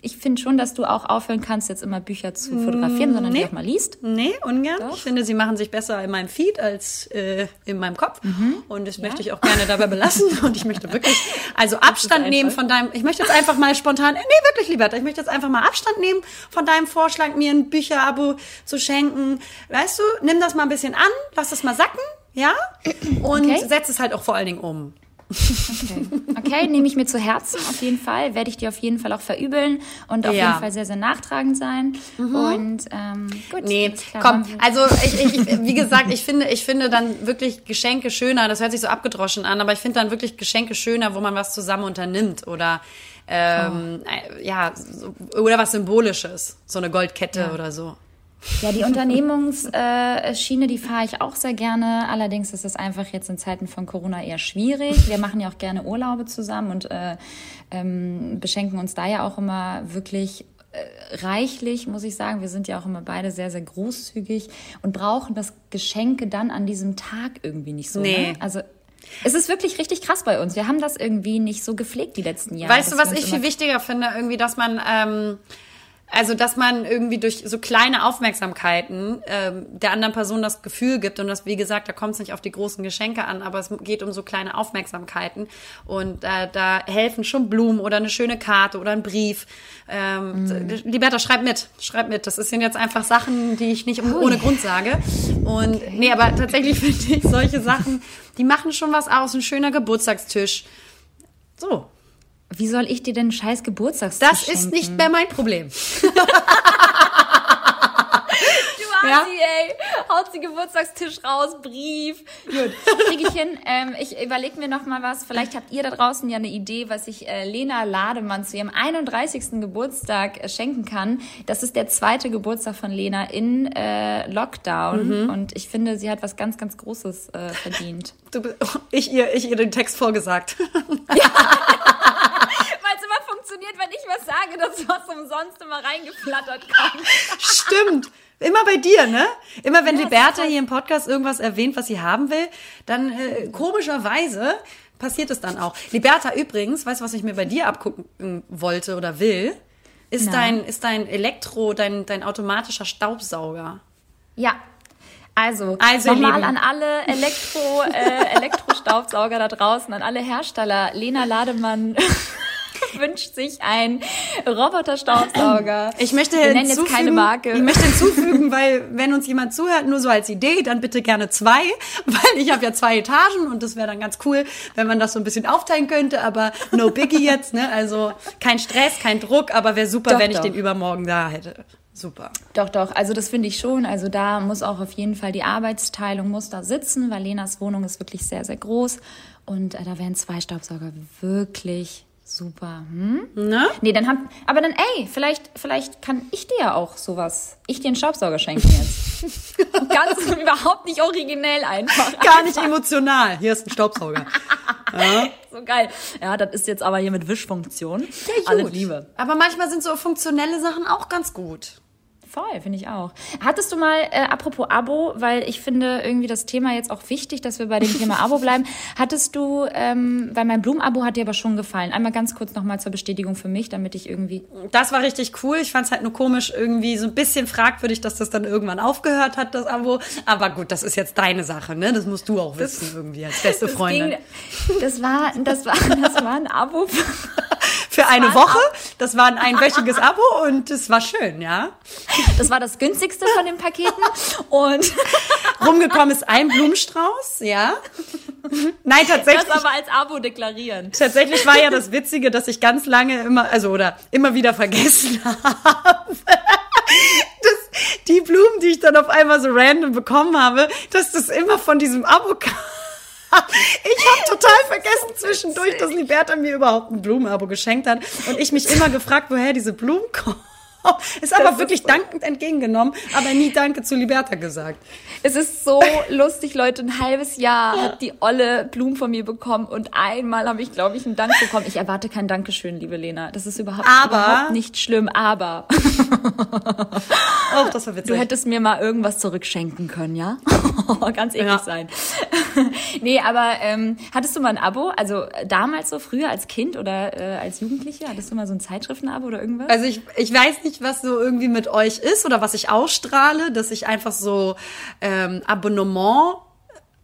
ich finde schon, dass du auch aufhören kannst, jetzt immer Bücher zu fotografieren, sondern die nee. auch mal liest. Nee, ungern. Ich finde, sie machen sich besser in meinem Feed als äh, in meinem Kopf. Und das möchte ich auch gerne dabei belassen. <laughs> Und ich möchte wirklich, also Abstand nehmen von deinem, ich möchte jetzt einfach mal spontan, nee, wirklich, Liberta, ich möchte jetzt einfach mal Abstand nehmen von deinem Vorschlag, mir ein Bücherabo zu schenken. Weißt du, nimm das mal ein bisschen an, lass das mal sacken, ja? Und Okay. setz es halt auch vor allen Dingen um. Okay, okay nehme ich mir zu Herzen auf jeden Fall. Werde ich dir auf jeden Fall auch verübeln und auf Ja. jeden Fall sehr, sehr nachtragend sein. Und ähm, gut. Nee, komm, also ich, ich, wie gesagt, ich finde, ich finde dann wirklich Geschenke schöner. Das hört sich so abgedroschen an, aber ich finde dann wirklich Geschenke schöner, wo man was zusammen unternimmt oder ähm, äh, ja oder was Symbolisches, so eine Goldkette oder so. Ja, die Unternehmungsschiene, äh, die fahre ich auch sehr gerne. Allerdings ist es einfach jetzt in Zeiten von Corona eher schwierig. Wir machen ja auch gerne Urlaube zusammen und äh, ähm, beschenken uns da ja auch immer wirklich äh, reichlich, muss ich sagen. Wir sind ja auch immer beide sehr, sehr großzügig und brauchen das Geschenke dann an diesem Tag irgendwie nicht so. Nee. Ne? Also es ist wirklich richtig krass bei uns. Wir haben das irgendwie nicht so gepflegt die letzten Jahre. Weißt du, was ich viel wichtiger finde? Irgendwie, dass man, ähm, also dass man irgendwie durch so kleine Aufmerksamkeiten ähm, der anderen Person das Gefühl gibt und das, wie gesagt, da kommt es nicht auf die großen Geschenke an, aber es geht um so kleine Aufmerksamkeiten und äh, da helfen schon Blumen oder eine schöne Karte oder ein Brief. Ähm, Mhm. Liberta, schreib mit, schreib mit. Das sind jetzt einfach Sachen, die ich nicht ohne Grund sage. Und nee, aber tatsächlich <laughs> finde ich solche Sachen, die machen schon was aus. Ein schöner Geburtstagstisch. So, Wie soll ich dir denn scheiß Geburtstagstisch das schenken? ist nicht mehr mein Problem. <laughs> Du Ja. Assi, ey. Haut sie Geburtstagstisch raus, Brief. Gut, kriege ich hin. Ähm, ich überlege mir noch mal was. Vielleicht habt ihr da draußen ja eine Idee, was ich äh, Lena Lademann zu ihrem 31. Geburtstag äh, schenken kann. Das ist der zweite Geburtstag von Lena in äh, Lockdown. Und ich finde, sie hat was ganz, ganz Großes äh, verdient. Du, bist- <laughs> ich, ihr, ich ihr den Text vorgesagt. Weil <laughs> es immer funktioniert, wenn ich was sage, dass was umsonst immer reingeflattert kommt. Stimmt. Immer bei dir, ne? Immer wenn Ja, Liberta total. hier im Podcast irgendwas erwähnt, was sie haben will, dann äh, komischerweise passiert es dann auch. Liberta übrigens, weißt du, was ich mir bei dir abgucken wollte oder will? Ist dein, ist dein Elektro, dein, dein automatischer Staubsauger. Ja. Also, Also, nochmal an alle Elektro, äh, Elektrostaubsauger da draußen, an alle Hersteller. Lena Lademann <laughs> <laughs> wünscht sich einen Roboterstaubsauger. Ich möchte Wir nennen jetzt hinzufügen, keine Marke. Ich möchte hinzufügen, weil wenn uns jemand zuhört, nur so als Idee, dann bitte gerne zwei, <laughs> weil ich habe ja zwei Etagen und das wäre dann ganz cool, wenn man das so ein bisschen aufteilen könnte, aber no biggie jetzt, ne? Also kein Stress, kein Druck, aber wäre super, Doch, wenn ich doch. den übermorgen da hätte. Super. Doch, doch, also das finde ich schon. Also da muss auch auf jeden Fall die Arbeitsteilung muss da sitzen, weil Lenas Wohnung ist wirklich sehr, sehr groß. Und äh, da wären zwei Staubsauger wirklich super. Hm? Ne? Nee, dann haben, aber dann, ey, vielleicht, vielleicht kann ich dir ja auch sowas, ich dir einen Staubsauger schenken jetzt. <laughs> Ganz <laughs> überhaupt nicht originell einfach. Gar nicht emotional. Hier ist ein Staubsauger. <laughs> So geil. Ja, das ist jetzt aber hier mit Wischfunktion. Ja, Alle gut. Liebe. Aber manchmal sind so funktionelle Sachen auch ganz gut. Voll, finde ich auch. Hattest du mal, äh, apropos Abo, weil ich finde irgendwie das Thema jetzt auch wichtig, dass wir bei dem Thema Abo bleiben. <laughs> Hattest du, ähm, weil mein Blumenabo hat dir aber schon gefallen. Einmal ganz kurz nochmal zur Bestätigung für mich, damit ich irgendwie. Das war richtig cool. Ich fand es halt nur komisch, irgendwie so ein bisschen fragwürdig, dass das dann irgendwann aufgehört hat, das Abo. Aber gut, das ist jetzt deine Sache, ne? Das musst du auch wissen, irgendwie als beste Freundin. Ging, das war, das war, das war ein Abo. <laughs> Für eine ein Woche. Das war ein einwöchiges Abo und es war schön, ja. Das war das günstigste von den Paketen. Und <laughs> Rumgekommen ist ein Blumenstrauß, ja. Nein, tatsächlich. das aber als Abo deklarieren. Tatsächlich war ja das Witzige, dass ich ganz lange immer, also oder immer wieder vergessen <laughs> habe, dass die Blumen, die ich dann auf einmal so random bekommen habe, dass das immer von diesem Abo kam. Ich habe total vergessen zwischendurch, dass Liberta mir überhaupt ein Blumenabo geschenkt hat und ich mich immer gefragt, woher diese Blumen kommen. <laughs> Ist aber ist wirklich so. dankend entgegengenommen, aber nie Danke zu Liberta gesagt. Es ist so <laughs> lustig, Leute. Ein halbes Jahr hat die Olle Blumen von mir bekommen und einmal habe ich, glaube ich, einen Dank bekommen. Ich erwarte kein Dankeschön, liebe Lena. Das ist überhaupt, Aber- überhaupt nicht schlimm. Aber <laughs> Oh, das war witzig. du hättest mir mal irgendwas zurückschenken können, ja? ganz eklig Ja. sein. nee, aber ähm, hattest du mal ein Abo? Also äh, damals so früher als Kind oder äh, als Jugendliche? Hattest du mal so ein Zeitschriftenabo oder irgendwas? Also ich, ich weiß nicht, was so irgendwie mit euch ist oder was ich ausstrahle, dass ich einfach so ähm, Abonnement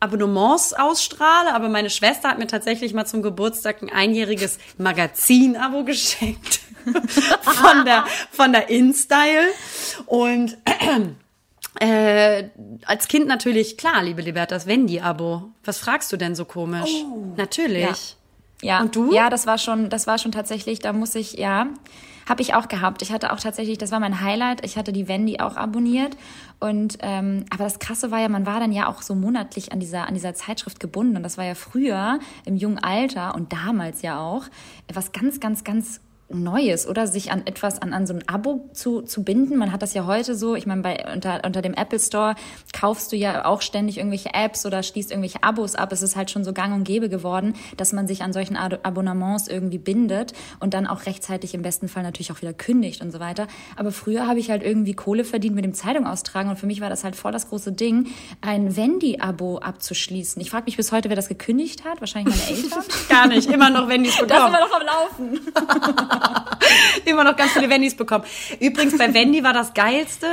Abonnements ausstrahle, aber meine Schwester hat mir tatsächlich mal zum Geburtstag ein einjähriges Magazin-Abo geschenkt <laughs> von der von der InStyle und äh, als Kind natürlich klar, liebe Liberta, das Wendy-Abo. Was fragst du denn so komisch? Natürlich. Ja. Und du? Ja, das war schon, das war schon tatsächlich, da muss ich, ja, habe ich auch gehabt. Ich hatte auch tatsächlich, das war mein Highlight. Ich hatte die Wendy auch abonniert. Und ähm, aber das Krasse war ja, man war dann ja auch so monatlich an dieser an dieser Zeitschrift gebunden. Und das war ja früher im jungen Alter und damals ja auch etwas ganz, ganz, ganz Neues oder sich an etwas, an, an so ein Abo zu, zu binden. Man hat das ja heute so, ich meine, bei, unter, unter dem Apple Store kaufst du ja auch ständig irgendwelche Apps oder schließt irgendwelche Abos ab. Es ist halt schon so gang und gäbe geworden, dass man sich an solchen Ad- Abonnements irgendwie bindet und dann auch rechtzeitig im besten Fall natürlich auch wieder kündigt und so weiter. Aber früher habe ich halt irgendwie Kohle verdient mit dem Zeitung austragen und für mich war das halt voll das große Ding, ein Wendy-Abo abzuschließen. Ich frage mich bis heute, wer das gekündigt hat. Wahrscheinlich meine <laughs> Eltern. Gar nicht, immer noch Wendys Das bekommen. sind wir noch am Laufen. <laughs> <laughs> immer noch ganz viele Wendys bekommen. Übrigens, bei Wendy war das Geilste,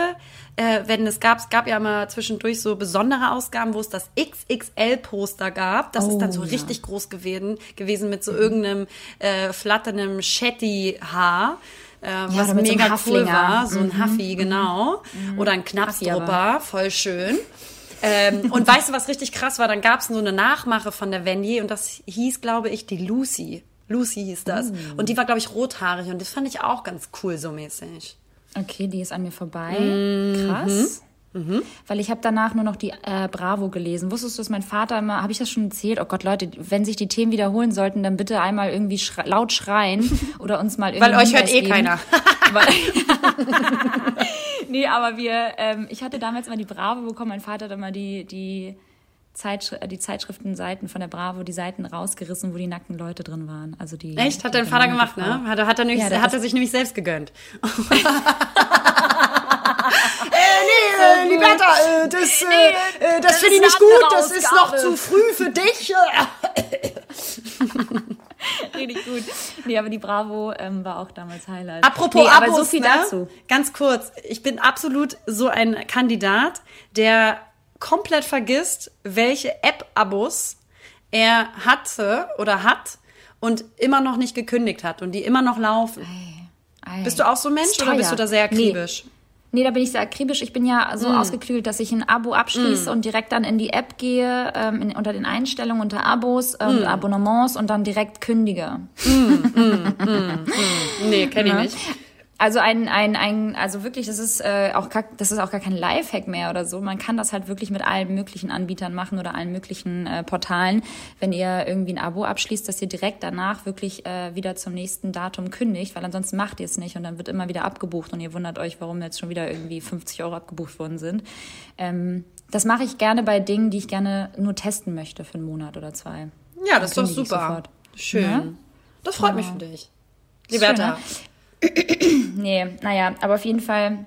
äh, wenn es gab, es gab ja mal zwischendurch so besondere Ausgaben, wo es das XXL-Poster gab. Das ist dann so Oh, ja. richtig groß gewesen, gewesen mit so irgendeinem äh, flatterndem Shetty-Haar. Äh, was oder mit so mega cool war, so ein Huffy, genau. Oder ein. Knapsdrupper, voll schön. ähm, und weißt du, was richtig krass war? Dann gab es so eine Nachmache von der Wendy und das hieß, glaube ich, die Lucy. Lucy hieß das. Oh. Und die war, glaube ich, rothaarig und das fand ich auch ganz cool so mäßig. Okay, die ist an mir vorbei. Mhm. Krass. Weil ich habe danach nur noch die äh, Bravo gelesen. Wusstest du, dass mein Vater immer, habe ich das schon erzählt? Oh Gott, Leute, wenn sich die Themen wiederholen sollten, dann bitte einmal irgendwie schre laut schreien <laughs> oder uns mal irgendwie Weil euch hört eh geben. keiner. <laughs> Weil, <laughs> nee, aber wir, ähm, ich hatte damals immer die Bravo bekommen. Mein Vater hat immer die, die, Zeitschri äh, die Zeitschriftenseiten von der Bravo, die Seiten rausgerissen, wo die nackten Leute drin waren. Also die, Echt? Hat dein Vater gemacht, ne? Hat, er- hat, er, nämlich, Ja, hat er sich nämlich selbst gegönnt. So <laughs> nee, gut. Liberta, äh, das, äh, äh, das das finde ich nicht gut, das ist noch zu früh für dich. <laughs> Richtig gut. Nee, aber die Bravo ähm, war auch damals Highlight. Apropos nee, aber Abos, so viel ne? dazu. Ganz kurz, ich bin absolut so ein Kandidat, der komplett vergisst, welche App-Abos er hatte oder hat und immer noch nicht gekündigt hat und die immer noch laufen. Ei. Bist du auch so ein Mensch oder bist du da sehr Nee. akribisch? Nee, da bin ich sehr akribisch. Ich bin ja so ausgeklügelt, dass ich ein Abo abschließe und direkt dann in die App gehe, ähm, in, unter den Einstellungen, unter Abos und Abonnements und dann direkt kündige. Nee, kenne ich Ne? nicht. Also ein, ein, ein, also wirklich, das ist äh, auch gar, das ist auch gar kein Lifehack mehr oder so. Man kann das halt wirklich mit allen möglichen Anbietern machen oder allen möglichen äh, Portalen, wenn ihr irgendwie ein Abo abschließt, dass ihr direkt danach wirklich äh, wieder zum nächsten Datum kündigt, weil ansonsten macht ihr es nicht und dann wird immer wieder abgebucht und ihr wundert euch, warum jetzt schon wieder irgendwie 50 Euro abgebucht worden sind. Ähm, das mache ich gerne bei Dingen, die ich gerne nur testen möchte für einen Monat oder zwei. Ja, das ist doch super. Schön. Ne? Das freut mich für dich. Liberta. <clears throat> Nee, naja, aber auf jeden Fall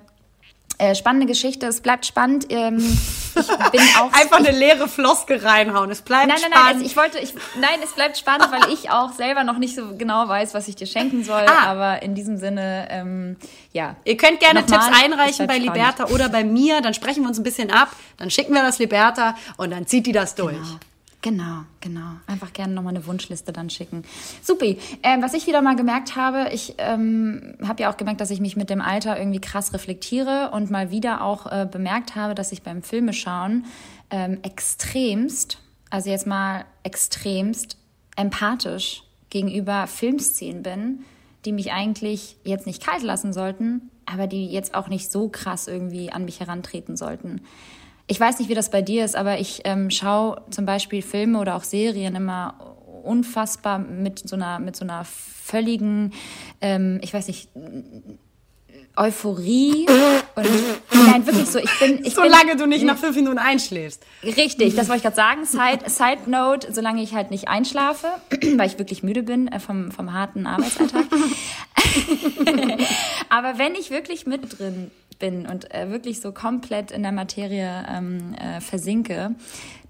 äh, spannende Geschichte. Es bleibt spannend. Ähm, ich bin <laughs> auch. Einfach eine leere Floskel reinhauen. Es bleibt Nein, nein, nein, spannend. also ich wollte, ich, nein, es bleibt spannend, weil ich auch selber noch nicht so genau weiß, was ich dir schenken soll. Ah. Aber in diesem Sinne, ähm, ja. Ihr könnt gerne Nochmal, Tipps einreichen bei bleibt Liberta oder bei mir, dann sprechen wir uns ein bisschen ab, dann schicken wir das Liberta und dann zieht die das durch. Genau, genau. Einfach gerne nochmal eine Wunschliste dann schicken. Supi. Ähm, was ich wieder mal gemerkt habe, ich ähm, habe ja auch gemerkt, dass ich mich mit dem Alter irgendwie krass reflektiere und mal wieder auch äh, bemerkt habe, dass ich beim Filmeschauen ähm, extremst, also jetzt mal extremst empathisch gegenüber Filmszenen bin, die mich eigentlich jetzt nicht kalt lassen sollten, aber die jetzt auch nicht so krass irgendwie an mich herantreten sollten. Ich weiß nicht, wie das bei dir ist, aber ich ähm, schaue zum Beispiel Filme oder auch Serien immer unfassbar mit so einer, mit so einer völligen, ähm, ich weiß nicht, Euphorie und nein, wirklich so. Ich bin, ich <laughs> bin Solange du nicht nach fünf Minuten einschläfst. Richtig, das wollte ich gerade sagen. Side, Side Note, solange ich halt nicht einschlafe, <clears throat> weil ich wirklich müde bin äh, vom, vom harten Arbeitsalltag. <laughs> Aber wenn ich wirklich mit drin bin und äh, wirklich so komplett in der Materie ähm, äh, versinke,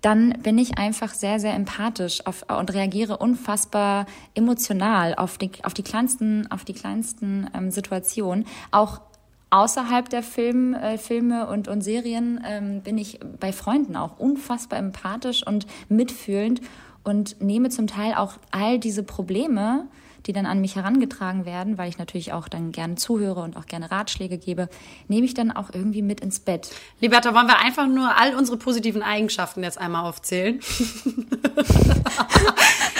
dann bin ich einfach sehr, sehr empathisch auf, und reagiere unfassbar emotional auf die, auf die kleinsten, auf die kleinsten ähm, Situationen. Auch außerhalb der Film, äh, Filme und, und Serien ähm, bin ich bei Freunden auch unfassbar empathisch und mitfühlend und nehme zum Teil auch all diese Probleme, die dann an mich herangetragen werden, weil ich natürlich auch dann gerne zuhöre und auch gerne Ratschläge gebe, nehme ich dann auch irgendwie mit ins Bett. Liberta, wollen wir einfach nur all unsere positiven Eigenschaften jetzt einmal aufzählen? <laughs>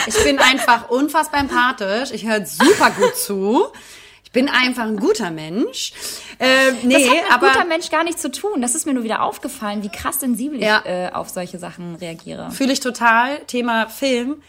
ich bin einfach unfassbar empathisch. Ich höre super gut zu. Ich bin einfach ein guter Mensch. Äh, nee, das hat mit aber guter Mensch gar nichts zu tun. Das ist mir nur wieder aufgefallen, wie krass sensibel ja. ich äh, auf solche Sachen reagiere. Fühle ich total. Thema Film.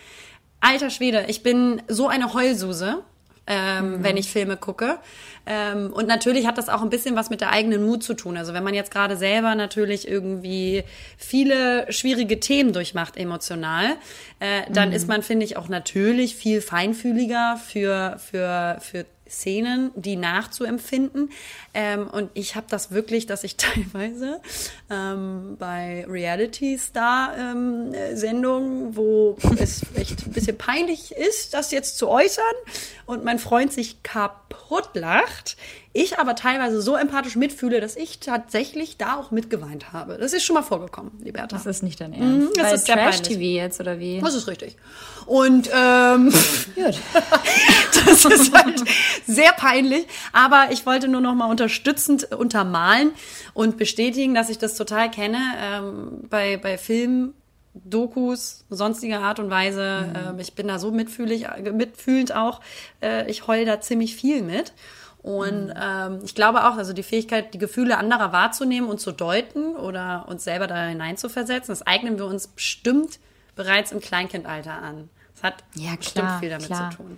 Alter Schwede, ich bin so eine Heulsuse, ähm, mhm. wenn ich Filme gucke. Ähm, und natürlich hat das auch ein bisschen was mit der eigenen Mut zu tun. Also wenn man jetzt gerade selber natürlich irgendwie viele schwierige Themen durchmacht emotional, äh, dann mhm. ist man, finde ich, auch natürlich viel feinfühliger für, für, für Szenen, die nachzuempfinden. Ähm, und ich habe das wirklich, dass ich <laughs> teilweise ähm, bei Reality-Star-Sendungen, ähm, wo es echt ein bisschen peinlich ist, das jetzt zu äußern und mein Freund sich kaputt lacht, ich aber teilweise so empathisch mitfühle, dass ich tatsächlich da auch mitgeweint habe. Das ist schon mal vorgekommen, Liberta. Das ist nicht dein Ernst. Mhm, das Bei ist Trash-TV jetzt, oder wie? Das ist richtig. Und ähm, <laughs> Gut. <laughs> das ist halt sehr peinlich. Aber ich wollte nur noch mal unterstützend untermalen und bestätigen, dass ich das total kenne. Ähm, bei, bei Filmen Dokus, sonstiger Art und Weise. Mhm. Äh, ich bin da so mitfühlig, mitfühlend auch. Äh, ich heule da ziemlich viel mit. Und mhm. ähm, ich glaube auch, also die Fähigkeit, die Gefühle anderer wahrzunehmen und zu deuten oder uns selber da hineinzuversetzen, das eignen wir uns bestimmt bereits im Kleinkindalter an. Das hat ja, klar, bestimmt viel damit klar. zu tun.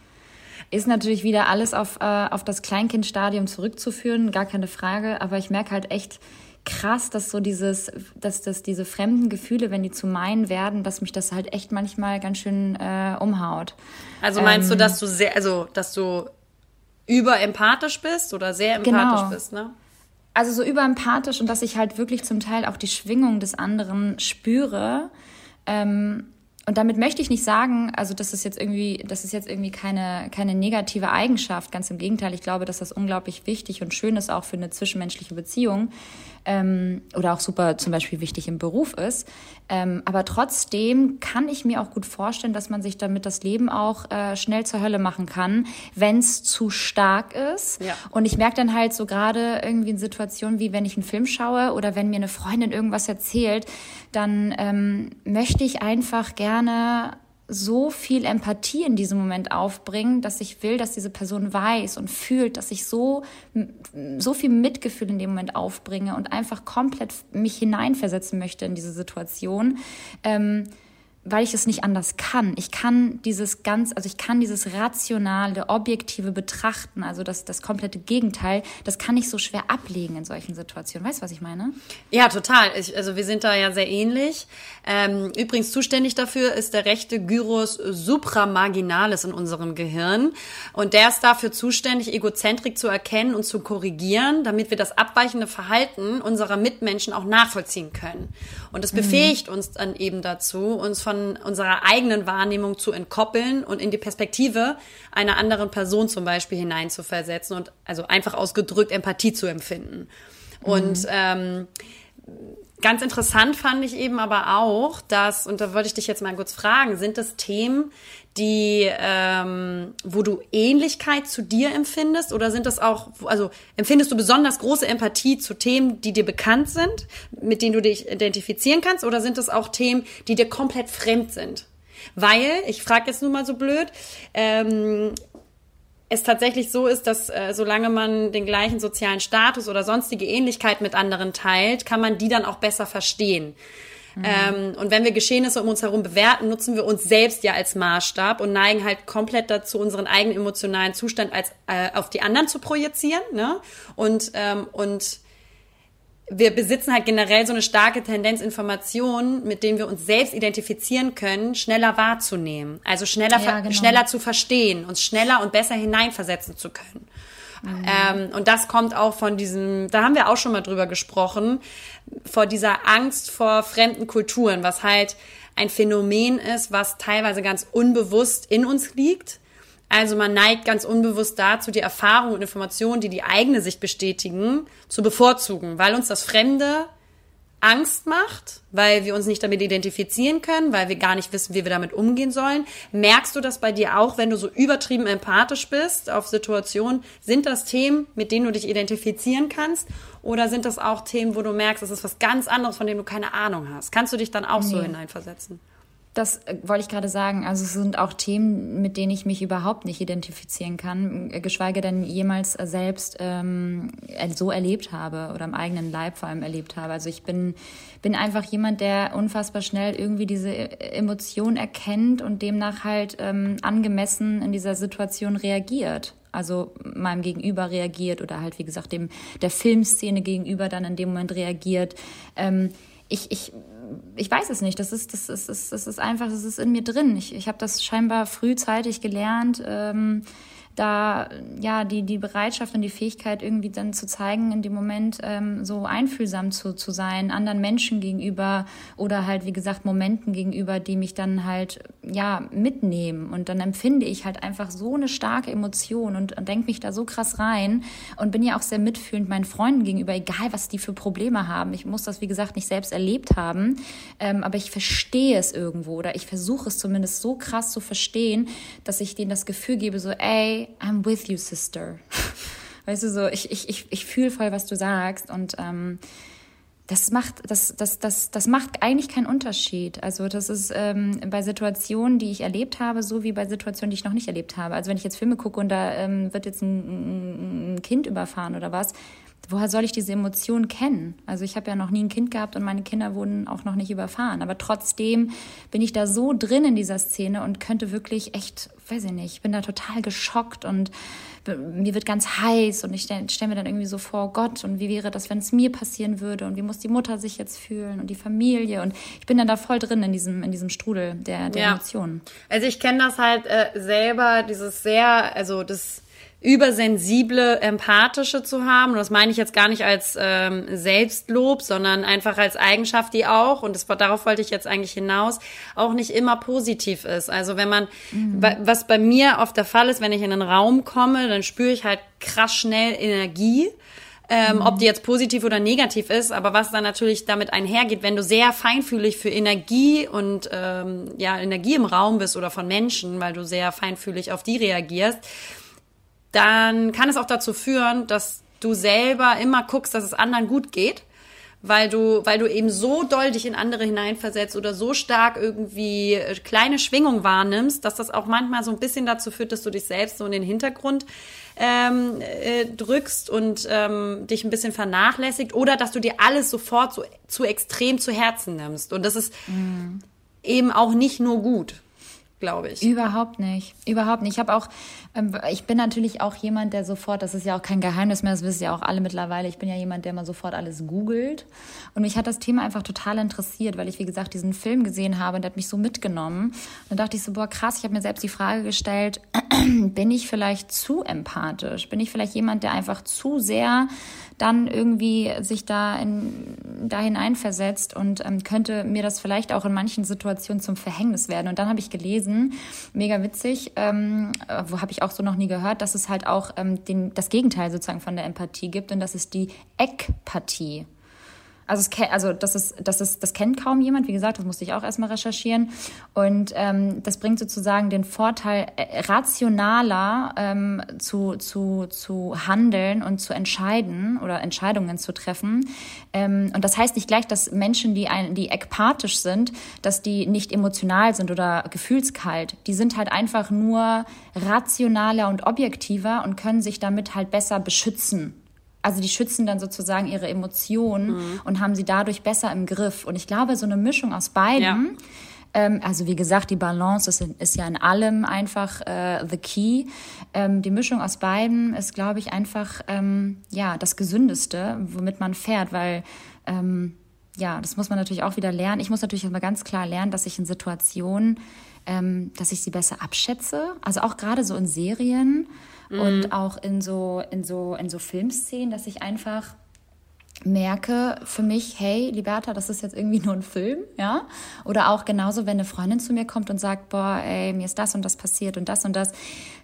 Ist natürlich wieder alles auf, äh, auf das Kleinkindstadium zurückzuführen, gar keine Frage. Aber ich merke halt echt krass, dass so dieses, dass, dass diese fremden Gefühle, wenn die zu meinen werden, dass mich das halt echt manchmal ganz schön äh, umhaut. Also meinst ähm, du, dass du sehr, also dass du überempathisch bist oder sehr empathisch genau. bist, ne? Also so überempathisch und dass ich halt wirklich zum Teil auch die Schwingung des anderen spüre. Ähm, und damit möchte ich nicht sagen, also das ist jetzt irgendwie, das ist jetzt irgendwie keine, keine negative Eigenschaft. Ganz im Gegenteil, ich glaube, dass das unglaublich wichtig und schön ist auch für eine zwischenmenschliche Beziehung ähm, oder auch super zum Beispiel wichtig im Beruf ist. Ähm, aber trotzdem kann ich mir auch gut vorstellen, dass man sich damit das Leben auch äh, schnell zur Hölle machen kann, wenn es zu stark ist. Ja. Und ich merke dann halt so gerade irgendwie in Situationen wie wenn ich einen Film schaue oder wenn mir eine Freundin irgendwas erzählt, dann ähm, möchte ich einfach gerne so viel Empathie in diesem Moment aufbringen, dass ich will, dass diese Person weiß und fühlt, dass ich so, so viel Mitgefühl in dem Moment aufbringe und einfach komplett mich hineinversetzen möchte in diese Situation. Ähm, weil ich es nicht anders kann. Ich kann dieses ganz, also ich kann dieses rationale, objektive Betrachten, also das, das komplette Gegenteil, das kann ich so schwer ablegen in solchen Situationen. Weißt du, was ich meine? Ja, total. Ich, also wir sind da ja sehr ähnlich. Ähm, übrigens zuständig dafür ist der rechte Gyrus supramarginalis in unserem Gehirn. Und der ist dafür zuständig, Egozentrik zu erkennen und zu korrigieren, damit wir das abweichende Verhalten unserer Mitmenschen auch nachvollziehen können. Und das befähigt mhm. uns dann eben dazu, uns von von unserer eigenen Wahrnehmung zu entkoppeln und in die Perspektive einer anderen Person zum Beispiel hineinzuversetzen und also einfach ausgedrückt Empathie zu empfinden. Mhm. Und ähm, ganz interessant fand ich eben aber auch, dass, und da wollte ich dich jetzt mal kurz fragen, sind das Themen, die, ähm, wo du Ähnlichkeit zu dir empfindest? Oder sind das auch, also empfindest du besonders große Empathie zu Themen, die dir bekannt sind, mit denen du dich identifizieren kannst? Oder sind das auch Themen, die dir komplett fremd sind? Weil, ich frage jetzt nur mal so blöd, ähm, es tatsächlich so ist, dass äh, solange man den gleichen sozialen Status oder sonstige Ähnlichkeit mit anderen teilt, kann man die dann auch besser verstehen. Mhm. Ähm, und wenn wir Geschehnisse um uns herum bewerten, nutzen wir uns selbst ja als Maßstab und neigen halt komplett dazu, unseren eigenen emotionalen Zustand als äh, auf die anderen zu projizieren. Ne? Und, ähm, und wir besitzen halt generell so eine starke Tendenz, Informationen, mit denen wir uns selbst identifizieren können, schneller wahrzunehmen. Also schneller, ja, genau. schneller zu verstehen, uns schneller und besser hineinversetzen zu können. Ähm, und das kommt auch von diesem, da haben wir auch schon mal drüber gesprochen, vor dieser Angst vor fremden Kulturen, was halt ein Phänomen ist, was teilweise ganz unbewusst in uns liegt. Also man neigt ganz unbewusst dazu, die Erfahrungen und Informationen, die die eigene Sicht bestätigen, zu bevorzugen, weil uns das Fremde Angst macht, weil wir uns nicht damit identifizieren können, weil wir gar nicht wissen, wie wir damit umgehen sollen. Merkst du das bei dir auch, wenn du so übertrieben empathisch bist auf Situationen? Sind das Themen, mit denen du dich identifizieren kannst? Oder sind das auch Themen, wo du merkst, es ist was ganz anderes, von dem du keine Ahnung hast? Kannst du dich dann auch nee. so hineinversetzen? Das äh, wollte ich gerade sagen. Also es sind auch Themen, mit denen ich mich überhaupt nicht identifizieren kann, äh, geschweige denn jemals äh, selbst ähm, so erlebt habe oder im eigenen Leib vor allem erlebt habe. Also ich bin, bin einfach jemand, der unfassbar schnell irgendwie diese Emotion erkennt und demnach halt ähm, angemessen in dieser Situation reagiert also meinem Gegenüber reagiert oder halt, wie gesagt, dem der Filmszene gegenüber dann in dem Moment reagiert. Ähm, ich, ich ich weiß es nicht. Das ist, das ist, das ist, einfach, das ist in mir drin. Ich, ich habe das scheinbar frühzeitig gelernt. Ähm, da ja die, die Bereitschaft und die Fähigkeit irgendwie dann zu zeigen, in dem Moment ähm, so einfühlsam zu, zu sein, anderen Menschen gegenüber oder halt, wie gesagt, Momenten gegenüber, die mich dann halt ja mitnehmen. Und dann empfinde ich halt einfach so eine starke Emotion und, und denke mich da so krass rein und bin ja auch sehr mitfühlend meinen Freunden gegenüber, egal was die für Probleme haben. Ich muss das, wie gesagt, nicht selbst erlebt haben, ähm, aber ich verstehe es irgendwo oder ich versuche es zumindest so krass zu verstehen, dass ich denen das Gefühl gebe, so, ey, I'm with you, sister. <laughs> Weißt du, so, ich, ich, ich, ich fühle voll, was du sagst und ähm, das macht, das, das, das, das macht eigentlich keinen Unterschied. Also das ist ähm, bei Situationen, die ich erlebt habe, so wie bei Situationen, die ich noch nicht erlebt habe. Also wenn ich jetzt Filme gucke und da ähm, wird jetzt ein, ein Kind überfahren oder was, woher soll ich diese Emotionen kennen? Also ich habe ja noch nie ein Kind gehabt und meine Kinder wurden auch noch nicht überfahren. Aber trotzdem bin ich da so drin in dieser Szene und könnte wirklich echt, weiß ich nicht, ich bin da total geschockt und mir wird ganz heiß und ich stelle stell mir dann irgendwie so vor, Gott, und wie wäre das, wenn es mir passieren würde und wie muss die Mutter sich jetzt fühlen und die Familie und ich bin dann da voll drin in diesem, in diesem Strudel der, der ja. Emotionen. Also ich kenne das halt äh, selber, dieses sehr, also das übersensible, empathische zu haben. Und das meine ich jetzt gar nicht als ähm, Selbstlob, sondern einfach als Eigenschaft, die auch, und das, darauf wollte ich jetzt eigentlich hinaus, auch nicht immer positiv ist. Also wenn man, mhm. was bei mir oft der Fall ist, wenn ich in einen Raum komme, dann spüre ich halt krass schnell Energie. Ähm, mhm. ob die jetzt positiv oder negativ ist, aber was dann natürlich damit einhergeht, wenn du sehr feinfühlig für Energie und ähm, ja Energie im Raum bist oder von Menschen, weil du sehr feinfühlig auf die reagierst, dann kann es auch dazu führen, dass du selber immer guckst, dass es anderen gut geht, weil du, weil du eben so doll dich in andere hineinversetzt oder so stark irgendwie äh, kleine Schwingungen wahrnimmst, dass das auch manchmal so ein bisschen dazu führt, dass du dich selbst so in den Hintergrund ähm, äh, drückst und ähm, dich ein bisschen vernachlässigt oder dass du dir alles sofort so zu extrem zu Herzen nimmst. Und das ist mm. eben auch nicht nur gut glaube ich. Überhaupt nicht. Überhaupt nicht. Ich habe auch, ähm, ich bin natürlich auch jemand, der sofort, das ist ja auch kein Geheimnis mehr, das wissen ja auch alle mittlerweile, ich bin ja jemand, der mal sofort alles googelt. Und mich hat das Thema einfach total interessiert, weil ich, wie gesagt, diesen Film gesehen habe und der hat mich so mitgenommen. Und dann dachte ich so, boah, krass, ich habe mir selbst die Frage gestellt, <clears throat> bin ich vielleicht zu empathisch? Bin ich vielleicht jemand, der einfach zu sehr dann irgendwie sich da, in, da hineinversetzt und ähm, könnte mir das vielleicht auch in manchen Situationen zum Verhängnis werden. Und dann habe ich gelesen, mega witzig, ähm, wo habe ich auch so noch nie gehört, dass es halt auch ähm, den, das Gegenteil sozusagen von der Empathie gibt und das ist die Ekpathie. Also, es, also das, ist, das, ist, das kennt kaum jemand, wie gesagt, das musste ich auch erstmal recherchieren. Und ähm, das bringt sozusagen den Vorteil, äh, rationaler ähm, zu, zu, zu handeln und zu entscheiden oder Entscheidungen zu treffen. Ähm, und das heißt nicht gleich, dass Menschen, die, ein, die ekpathisch sind, dass die nicht emotional sind oder gefühlskalt. Die sind halt einfach nur rationaler und objektiver und können sich damit halt besser beschützen also die schützen dann sozusagen ihre Emotionen mhm. und haben sie dadurch besser im Griff. Und ich glaube, so eine Mischung aus beiden, ja. ähm, also wie gesagt, die Balance ist, ist ja in allem einfach äh, the key. Ähm, die Mischung aus beiden ist, glaube ich, einfach ähm, ja das Gesündeste, womit man fährt, weil ähm, ja, das muss man natürlich auch wieder lernen. Ich muss natürlich immer ganz klar lernen, dass ich in Situationen, ähm, dass ich sie besser abschätze. Also auch gerade so in Serien mhm. und auch in so, in so, in so Filmszenen, dass ich einfach merke für mich, hey, Liberta, das ist jetzt irgendwie <laughs> nur ein Film, ja? Oder auch genauso, wenn eine Freundin zu mir kommt und sagt, boah, ey, mir ist das und das passiert und das und das,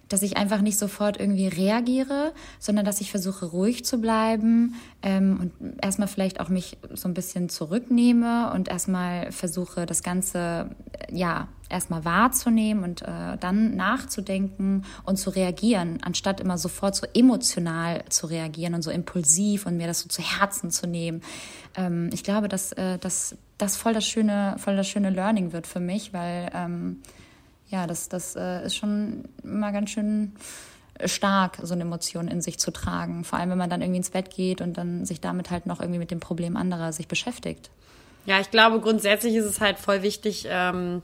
dass ich einfach nicht sofort irgendwie reagiere, sondern dass ich versuche, ruhig zu bleiben ähm, und erstmal vielleicht auch mich so ein bisschen zurücknehme und erstmal versuche, das Ganze, ja, erstmal wahrzunehmen und äh, dann nachzudenken und zu reagieren, anstatt immer sofort so emotional zu reagieren und so impulsiv und mir das so zu Herzen zu nehmen. Ähm, ich glaube, dass äh, das voll das schöne, voll das schöne Learning wird für mich, weil ähm, ja, das, das äh, ist schon immer ganz schön stark, so eine Emotion in sich zu tragen. Vor allem, wenn man dann irgendwie ins Bett geht und dann sich damit halt noch irgendwie mit dem Problem anderer sich beschäftigt. Ja, ich glaube, grundsätzlich ist es halt voll wichtig, ähm,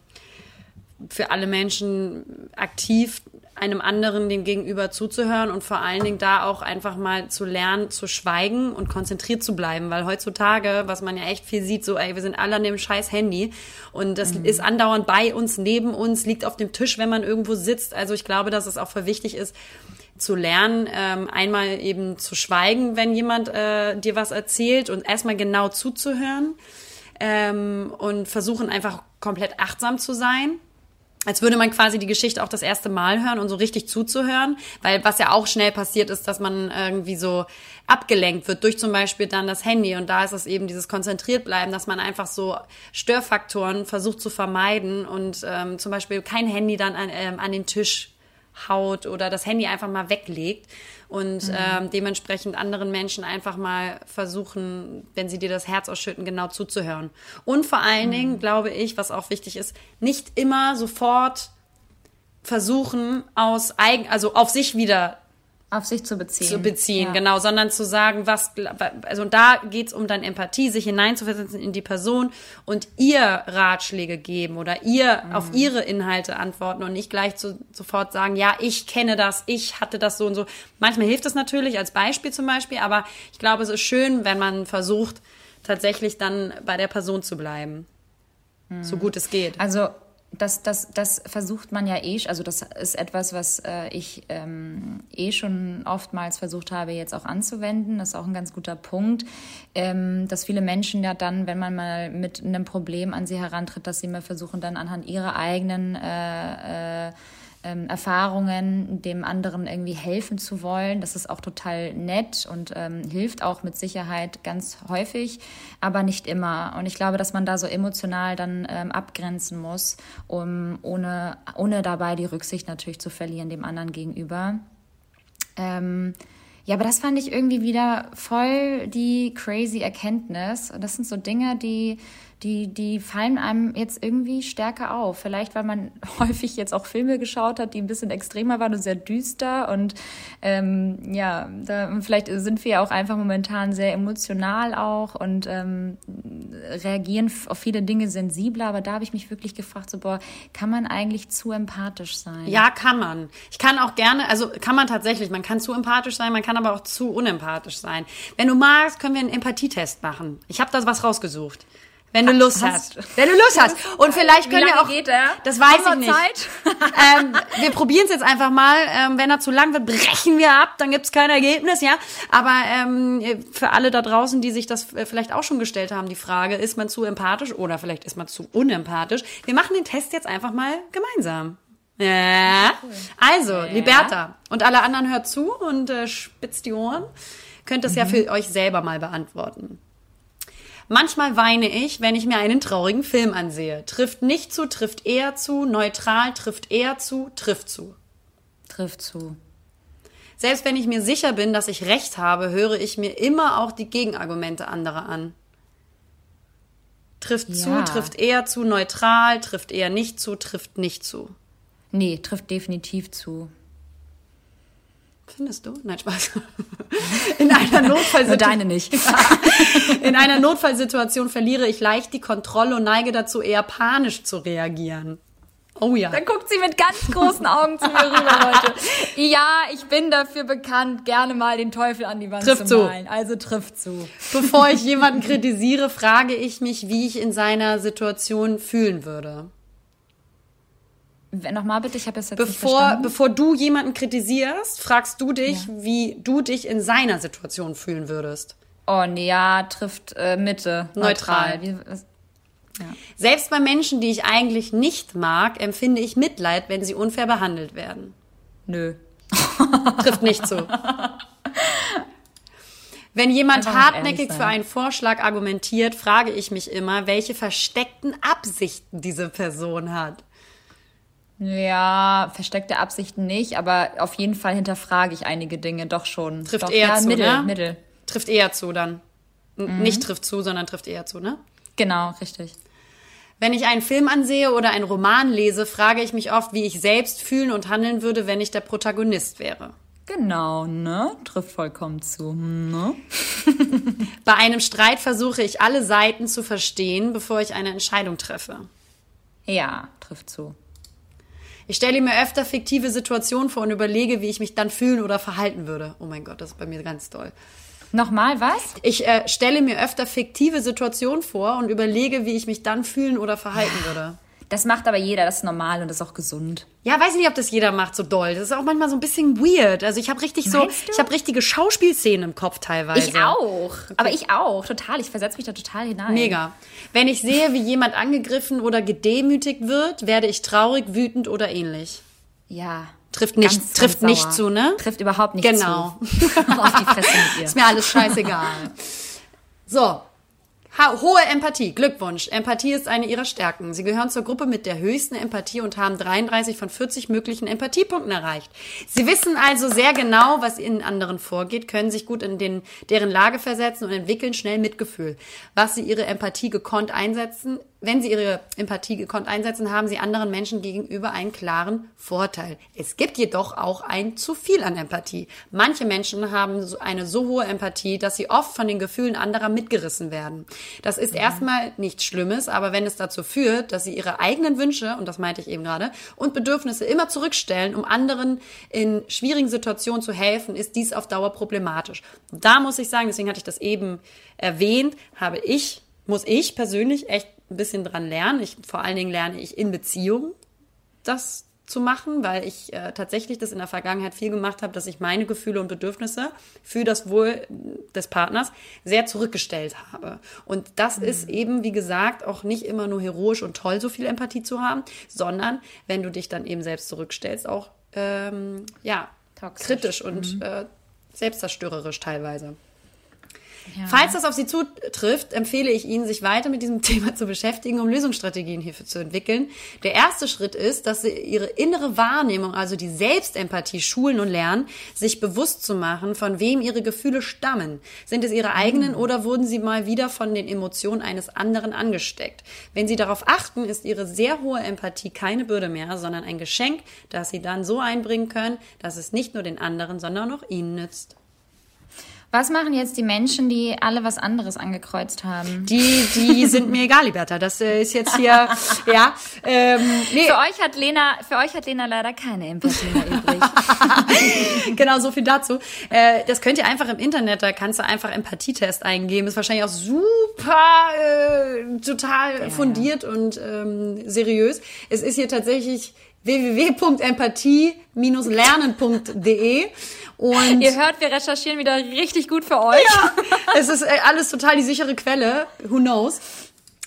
für alle Menschen aktiv einem anderen dem Gegenüber zuzuhören und vor allen Dingen da auch einfach mal zu lernen, zu schweigen und konzentriert zu bleiben, weil heutzutage, was man ja echt viel sieht, so, ey, wir sind alle an dem scheiß Handy und das mhm. ist andauernd bei uns, neben uns, liegt auf dem Tisch, wenn man irgendwo sitzt. Also ich glaube, dass es auch voll wichtig ist, zu lernen, ähm, einmal eben zu schweigen, wenn jemand äh, dir was erzählt und erstmal genau zuzuhören ähm, und versuchen einfach komplett achtsam zu sein als würde man quasi die Geschichte auch das erste Mal hören und so richtig zuzuhören, weil was ja auch schnell passiert ist, dass man irgendwie so abgelenkt wird durch zum Beispiel dann das Handy. Und da ist es eben dieses konzentriert bleiben, dass man einfach so Störfaktoren versucht zu vermeiden und ähm, zum Beispiel kein Handy dann an, ähm, an den Tisch haut oder das Handy einfach mal weglegt und mhm. ähm, dementsprechend anderen Menschen einfach mal versuchen, wenn sie dir das Herz ausschütten, genau zuzuhören. Und vor allen mhm. Dingen, glaube ich, was auch wichtig ist, nicht immer sofort versuchen, aus eigen, also auf sich wieder auf sich zu beziehen. Zu beziehen, ja. genau, sondern zu sagen, was, also da geht's um dann Empathie, sich hineinzuversetzen in die Person und ihr Ratschläge geben oder ihr mhm. auf ihre Inhalte antworten und nicht gleich zu, sofort sagen, ja, ich kenne das, ich hatte das so und so. Manchmal hilft es natürlich als Beispiel zum Beispiel, aber ich glaube, es ist schön, wenn man versucht, tatsächlich dann bei der Person zu bleiben. Mhm. So gut es geht. Also das, das, das versucht man ja eh, also das ist etwas, was äh, ich ähm, eh schon oftmals versucht habe, jetzt auch anzuwenden. Das ist auch ein ganz guter Punkt, ähm, dass viele Menschen ja dann, wenn man mal mit einem Problem an sie herantritt, dass sie mal versuchen, dann anhand ihrer eigenen äh, äh, ähm, Erfahrungen, dem anderen irgendwie helfen zu wollen. Das ist auch total nett und ähm, hilft auch mit Sicherheit ganz häufig, aber nicht immer. Und ich glaube, dass man da so emotional dann ähm, abgrenzen muss, um ohne, ohne dabei die Rücksicht natürlich zu verlieren dem anderen gegenüber. Ähm, ja, aber das fand ich irgendwie wieder voll die crazy Erkenntnis. Und das sind so Dinge, die die, die fallen einem jetzt irgendwie stärker auf. Vielleicht, weil man <laughs> häufig jetzt auch Filme geschaut hat, die ein bisschen extremer waren und sehr düster. Und ähm, ja, da, vielleicht sind wir ja auch einfach momentan sehr emotional auch und ähm, reagieren auf viele Dinge sensibler. Aber da habe ich mich wirklich gefragt, so, boah, kann man eigentlich zu empathisch sein? Ja, kann man. Ich kann auch gerne, also kann man tatsächlich, man kann zu empathisch sein, man kann aber auch zu unempathisch sein. Wenn du magst, können wir einen Empathietest machen. Ich habe da was rausgesucht. Wenn du Lust hast. hast. Wenn du Lust hast. Und vielleicht können wir auch. Geht er? Das weiß ich nicht. Zeit? <laughs> ähm, wir probieren es jetzt einfach mal. Ähm, wenn er zu lang wird, brechen wir ab. Dann gibt's kein Ergebnis, ja. Aber ähm, für alle da draußen, die sich das äh, vielleicht auch schon gestellt haben, die Frage: Ist man zu empathisch oder vielleicht ist man zu unempathisch? Wir machen den Test jetzt einfach mal gemeinsam. Ja. Also, ja. Liberta und alle anderen hört zu und äh, spitzt die Ohren. Könnt es mhm. ja für euch selber mal beantworten. Manchmal weine ich, wenn ich mir einen traurigen Film ansehe. Trifft nicht zu, trifft eher zu, neutral, trifft eher zu, trifft zu. Trifft zu. Selbst wenn ich mir sicher bin, dass ich recht habe, höre ich mir immer auch die Gegenargumente anderer an. Trifft ja. zu, trifft eher zu, neutral, trifft eher nicht zu, trifft nicht zu. Nee, trifft definitiv zu. Findest du? Nein, Spaß. <laughs> In einer <laughs> Notfallsituation. deine nicht. <laughs> In einer Notfallsituation verliere ich leicht die Kontrolle und neige dazu, eher panisch zu reagieren. Oh ja. Dann guckt sie mit ganz großen Augen zu mir rüber, Leute. Ja, ich bin dafür bekannt, gerne mal den Teufel an die Wand trifft zu malen. Also trifft zu. Bevor ich jemanden kritisiere, frage ich mich, wie ich in seiner Situation fühlen würde. Nochmal bitte, ich habe es jetzt bevor, nicht verstanden. Bevor du jemanden kritisierst, fragst du dich, ja. wie du dich in seiner Situation fühlen würdest. Oh nee, ja, trifft äh, Mitte. Neutral. Neutral. Wie, ja. Selbst bei Menschen, die ich eigentlich nicht mag, empfinde ich Mitleid, wenn sie unfair behandelt werden. Nö. <laughs> Trifft nicht zu. Wenn jemand hartnäckig für einen Vorschlag argumentiert, frage ich mich immer, welche versteckten Absichten diese Person hat. Ja, versteckte Absichten nicht, aber auf jeden Fall hinterfrage ich einige Dinge doch schon. Trifft doch, eher ja, zu, Mittel, ne? Mittel. Trifft eher zu dann. Mhm. Nicht trifft zu, sondern trifft eher zu, ne? Genau, richtig. Wenn ich einen Film ansehe oder einen Roman lese, frage ich mich oft, wie ich selbst fühlen und handeln würde, wenn ich der Protagonist wäre. Genau, ne? Trifft vollkommen zu. Ne? <laughs> Bei einem Streit versuche ich alle Seiten zu verstehen, bevor ich eine Entscheidung treffe. Ja, trifft zu. Ich stelle mir öfter fiktive Situationen vor und überlege, wie ich mich dann fühlen oder verhalten würde. Oh mein Gott, das ist bei mir ganz toll. Nochmal was? Ich äh, stelle mir öfter fiktive Situationen vor und überlege, wie ich mich dann fühlen oder verhalten würde. Das macht aber jeder, das ist normal und das ist auch gesund. Ja, weiß nicht, ob das jeder macht so doll. Das ist auch manchmal so ein bisschen weird. Also ich habe richtig so, ich habe richtige Schauspielszenen im Kopf teilweise. Ich auch. Okay. Aber ich auch, total. Ich versetze mich da total hinein. Mega. Wenn ich sehe, wie jemand angegriffen oder gedemütigt wird, werde ich traurig, wütend oder ähnlich. Ja. Trifft nicht, ganz, trifft ganz nicht zu, ne? Trifft überhaupt nicht genau. zu. Genau. <laughs> Auf die Fresse mit ihr. Ist mir alles scheißegal. <laughs> So, hohe Empathie, Glückwunsch. Empathie ist eine ihrer Stärken. Sie gehören zur Gruppe mit der höchsten Empathie und haben 33 von 40 möglichen Empathiepunkten erreicht. Sie wissen also sehr genau, was in anderen vorgeht, können sich gut in den, deren Lage versetzen und entwickeln schnell Mitgefühl. Was sie ihre Empathie gekonnt einsetzen, wenn sie ihre Empathie gekonnt einsetzen, haben sie anderen Menschen gegenüber einen klaren Vorteil. Es gibt jedoch auch ein zu viel an Empathie. Manche Menschen haben eine so hohe Empathie, dass sie oft von den Gefühlen anderer mitgerissen werden. Das ist mhm. erstmal nichts Schlimmes, aber wenn es dazu führt, dass sie ihre eigenen Wünsche, und das meinte ich eben gerade, und Bedürfnisse immer zurückstellen, um anderen in schwierigen Situationen zu helfen, ist dies auf Dauer problematisch. Da muss ich sagen, deswegen hatte ich das eben erwähnt, habe ich, muss ich persönlich echt ein bisschen dran lernen. Ich, vor allen Dingen lerne ich in Beziehungen das zu machen, weil ich äh, tatsächlich das in der Vergangenheit viel gemacht habe, dass ich meine Gefühle und Bedürfnisse für das Wohl des Partners sehr zurückgestellt habe. Und das mhm. ist eben, wie gesagt, auch nicht immer nur heroisch und toll, so viel Empathie zu haben, sondern wenn du dich dann eben selbst zurückstellst, auch ähm, ja Toxisch. kritisch und mhm. äh, selbstzerstörerisch teilweise. Ja. Falls das auf Sie zutrifft, empfehle ich Ihnen, sich weiter mit diesem <laughs> Thema zu beschäftigen, um Lösungsstrategien hierfür zu entwickeln. Der erste Schritt ist, dass Sie Ihre innere Wahrnehmung, also die Selbstempathie schulen und lernen, sich bewusst zu machen, von wem Ihre Gefühle stammen. Sind es Ihre eigenen mhm. oder wurden Sie mal wieder von den Emotionen eines anderen angesteckt? Wenn Sie darauf achten, ist Ihre sehr hohe Empathie keine Bürde mehr, sondern ein Geschenk, das Sie dann so einbringen können, dass es nicht nur den anderen, sondern auch Ihnen nützt. Was machen jetzt die Menschen, die alle was anderes angekreuzt haben? Die, die <laughs> sind mir egal, Liberta. Das äh, ist jetzt hier, <laughs> ja. Ähm, nee. Für euch hat Lena, für euch hat Lena leider keine Empathie mehr übrig. <laughs> genau, so viel dazu. Äh, das könnt ihr einfach im Internet, da kannst du einfach Empathietest eingeben. Ist wahrscheinlich auch super, äh, total ja, fundiert und ähm, seriös. Es ist hier tatsächlich www.empathie-lernen.de und ihr hört, wir recherchieren wieder richtig gut für euch. Ja, es ist äh, alles total die sichere Quelle. Who knows?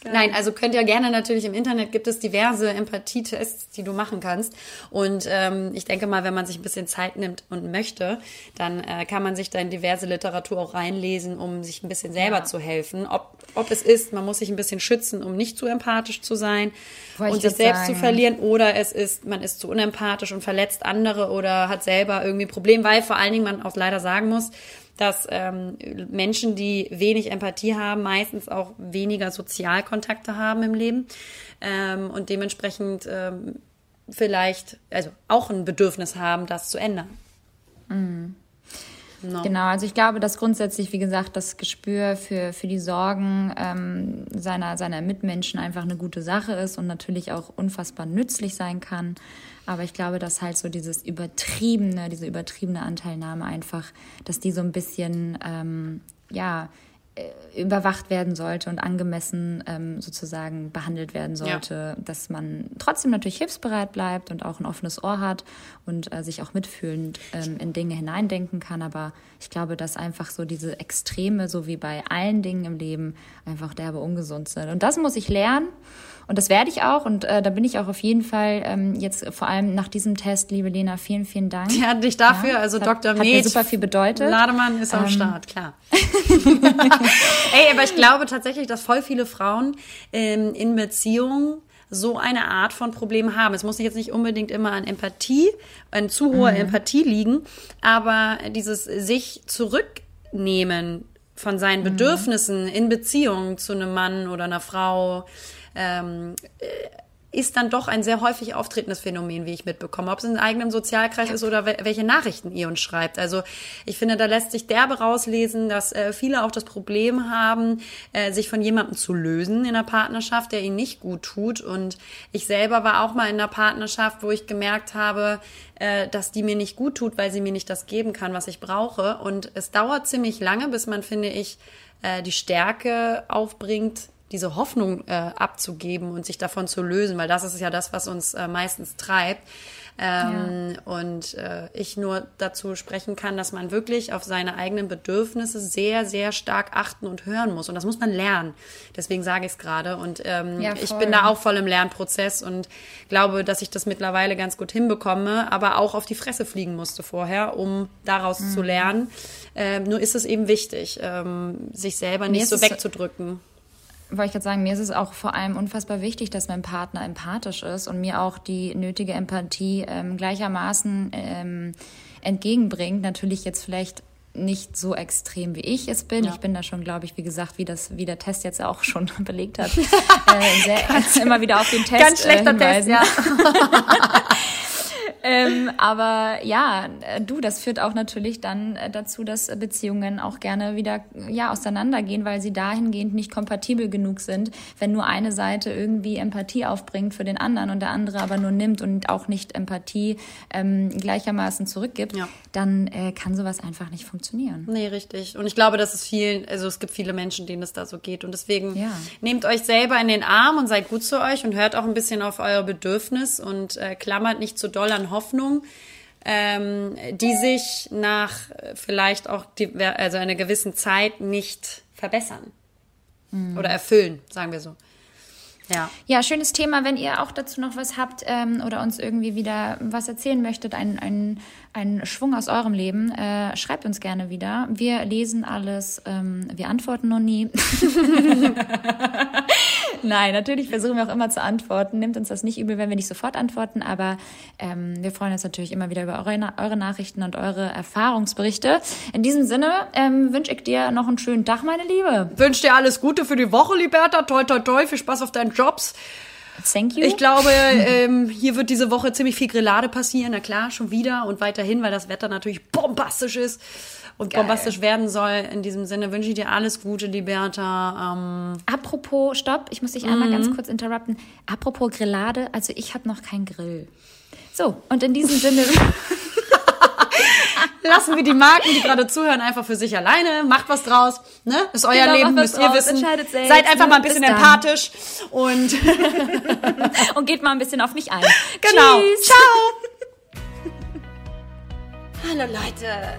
Geil. Nein, also könnt ihr gerne natürlich im Internet gibt es diverse Empathietests, die du machen kannst. Und ähm, ich denke mal, wenn man sich ein bisschen Zeit nimmt und möchte, dann äh, kann man sich da in diverse Literatur auch reinlesen, um sich ein bisschen selber ja. zu helfen. Ob, ob es ist, man muss sich ein bisschen schützen, um nicht zu empathisch zu sein Wollte und sich selbst sagen. zu verlieren, oder es ist, man ist zu unempathisch und verletzt andere oder hat selber irgendwie ein Problem, weil vor allen Dingen man auch leider sagen muss, dass ähm, Menschen, die wenig Empathie haben, meistens auch weniger Sozialkontakte haben im Leben ähm, und dementsprechend ähm, vielleicht, also auch ein Bedürfnis haben, das zu ändern. Mhm. No. Genau, also ich glaube, dass grundsätzlich, wie gesagt, das Gespür für, für die Sorgen ähm, seiner, seiner Mitmenschen einfach eine gute Sache ist und natürlich auch unfassbar nützlich sein kann. Aber ich glaube, dass halt so dieses übertriebene, diese übertriebene Anteilnahme einfach, dass die so ein bisschen, ähm, ja, äh, überwacht werden sollte und angemessen ähm, sozusagen behandelt werden sollte, ja. dass man trotzdem natürlich hilfsbereit bleibt und auch ein offenes Ohr hat und äh, sich auch mitfühlend ähm, in Dinge hineindenken kann. Aber ich glaube, dass einfach so diese Extreme, so wie bei allen Dingen im Leben, einfach derbe ungesund sind. Und das muss ich lernen. Und das werde ich auch und äh, da bin ich auch auf jeden Fall ähm, jetzt vor allem nach diesem Test, liebe Lena, vielen, vielen Dank. Ja, dich dafür, ja, also Dr. Med. Hat mir super viel bedeutet. Lademann ist am ähm. Start, klar. <laughs> <laughs> Ey, aber ich glaube tatsächlich, dass voll viele Frauen ähm, in Beziehungen so eine Art von Problem haben. Es muss jetzt nicht unbedingt immer an Empathie, an zu hoher mhm. Empathie liegen, aber dieses sich zurücknehmen von seinen mhm. Bedürfnissen in Beziehung zu einem Mann oder einer Frau, ähm, äh, ist dann doch ein sehr häufig auftretendes Phänomen, wie ich mitbekomme. Ob es in eigenem Sozialkreis ist oder welche Nachrichten ihr uns schreibt. Also ich finde, da lässt sich derbe rauslesen, dass äh, viele auch das Problem haben, äh, sich von jemandem zu lösen in einer Partnerschaft, der ihnen nicht gut tut. Und ich selber war auch mal in einer Partnerschaft, wo ich gemerkt habe, äh, dass die mir nicht gut tut, weil sie mir nicht das geben kann, was ich brauche. Und es dauert ziemlich lange, bis man, finde ich, äh, die Stärke aufbringt, diese Hoffnung äh, abzugeben und sich davon zu lösen, weil das ist ja das, was uns äh, meistens treibt. Ähm, ja. Und äh, ich nur dazu sprechen kann, dass man wirklich auf seine eigenen Bedürfnisse sehr, sehr stark achten und hören muss. Und das muss man lernen. Deswegen sage ich es gerade. Und ähm, ja, ich bin da auch voll im Lernprozess und glaube, dass ich das mittlerweile ganz gut hinbekomme, aber auch auf die Fresse fliegen musste vorher, um daraus mhm. zu lernen. Ähm, nur ist es eben wichtig, ähm, sich selber nicht so wegzudrücken wollte ich gerade sagen, mir ist es auch vor allem unfassbar wichtig, dass mein Partner empathisch ist und mir auch die nötige Empathie ähm, gleichermaßen ähm, entgegenbringt. Natürlich jetzt vielleicht nicht so extrem wie ich es bin. Ja. Ich bin da schon, glaube ich, wie gesagt, wie das, wie der Test jetzt auch schon <laughs> belegt hat, <laughs> äh, sehr, immer wieder auf den Test Ganz schlechter äh, Test, ja. <laughs> ähm, aber ja, du, das führt auch natürlich dann äh, dazu, dass Beziehungen auch gerne wieder ja auseinandergehen, weil sie dahingehend nicht kompatibel genug sind, wenn nur eine Seite irgendwie Empathie aufbringt für den anderen und der andere aber nur nimmt und auch nicht Empathie ähm, gleichermaßen zurückgibt, ja. dann äh, kann sowas einfach nicht funktionieren. Nee, richtig. Und ich glaube, dass es vielen, also es gibt viele Menschen, denen es da so geht. Und deswegen ja. nehmt euch selber in den Arm und seid gut zu euch und hört auch ein bisschen auf euer Bedürfnis und äh, klammert nicht zu doll an Hoffnung, ähm, die sich nach vielleicht auch die, also einer gewissen Zeit nicht verbessern mhm. oder erfüllen, sagen wir so. Ja. ja, schönes Thema. Wenn ihr auch dazu noch was habt ähm, oder uns irgendwie wieder was erzählen möchtet, einen, einen, einen Schwung aus eurem Leben, äh, schreibt uns gerne wieder. Wir lesen alles, ähm, wir antworten noch nie. <laughs> <laughs> <laughs> Nein, natürlich versuchen wir auch immer zu antworten. Nimmt uns das nicht übel, wenn wir nicht sofort antworten, aber ähm, wir freuen uns natürlich immer wieder über eure, eure Nachrichten und eure Erfahrungsberichte. In diesem Sinne ähm, wünsche ich dir noch einen schönen Tag, meine Liebe. Wünsche dir alles Gute für die Woche, Liberta. Toi, toi, toi. Viel Spaß auf deinen Jobs. Thank you. Ich glaube, ähm, hier wird diese Woche ziemlich viel Grillade passieren. Na klar, schon wieder und weiterhin, weil das Wetter natürlich bombastisch ist und Geil. bombastisch werden soll. In diesem Sinne wünsche ich dir alles Gute, Liberta. Ähm Apropos, stopp, ich muss dich mhm. einmal ganz kurz interrupten. Apropos Grillade, also ich habe noch keinen Grill. So, und in diesem Sinne. <laughs> Lassen wir die Marken, die gerade zuhören, einfach für sich alleine. Macht was draus. Ne? Ist euer genau, Leben, müsst ihr wissen. Selbst, Seid einfach ne? mal ein bisschen empathisch und, <laughs> <laughs> und geht mal ein bisschen auf mich ein. Genau. Tschüss. Ciao. Hallo Leute.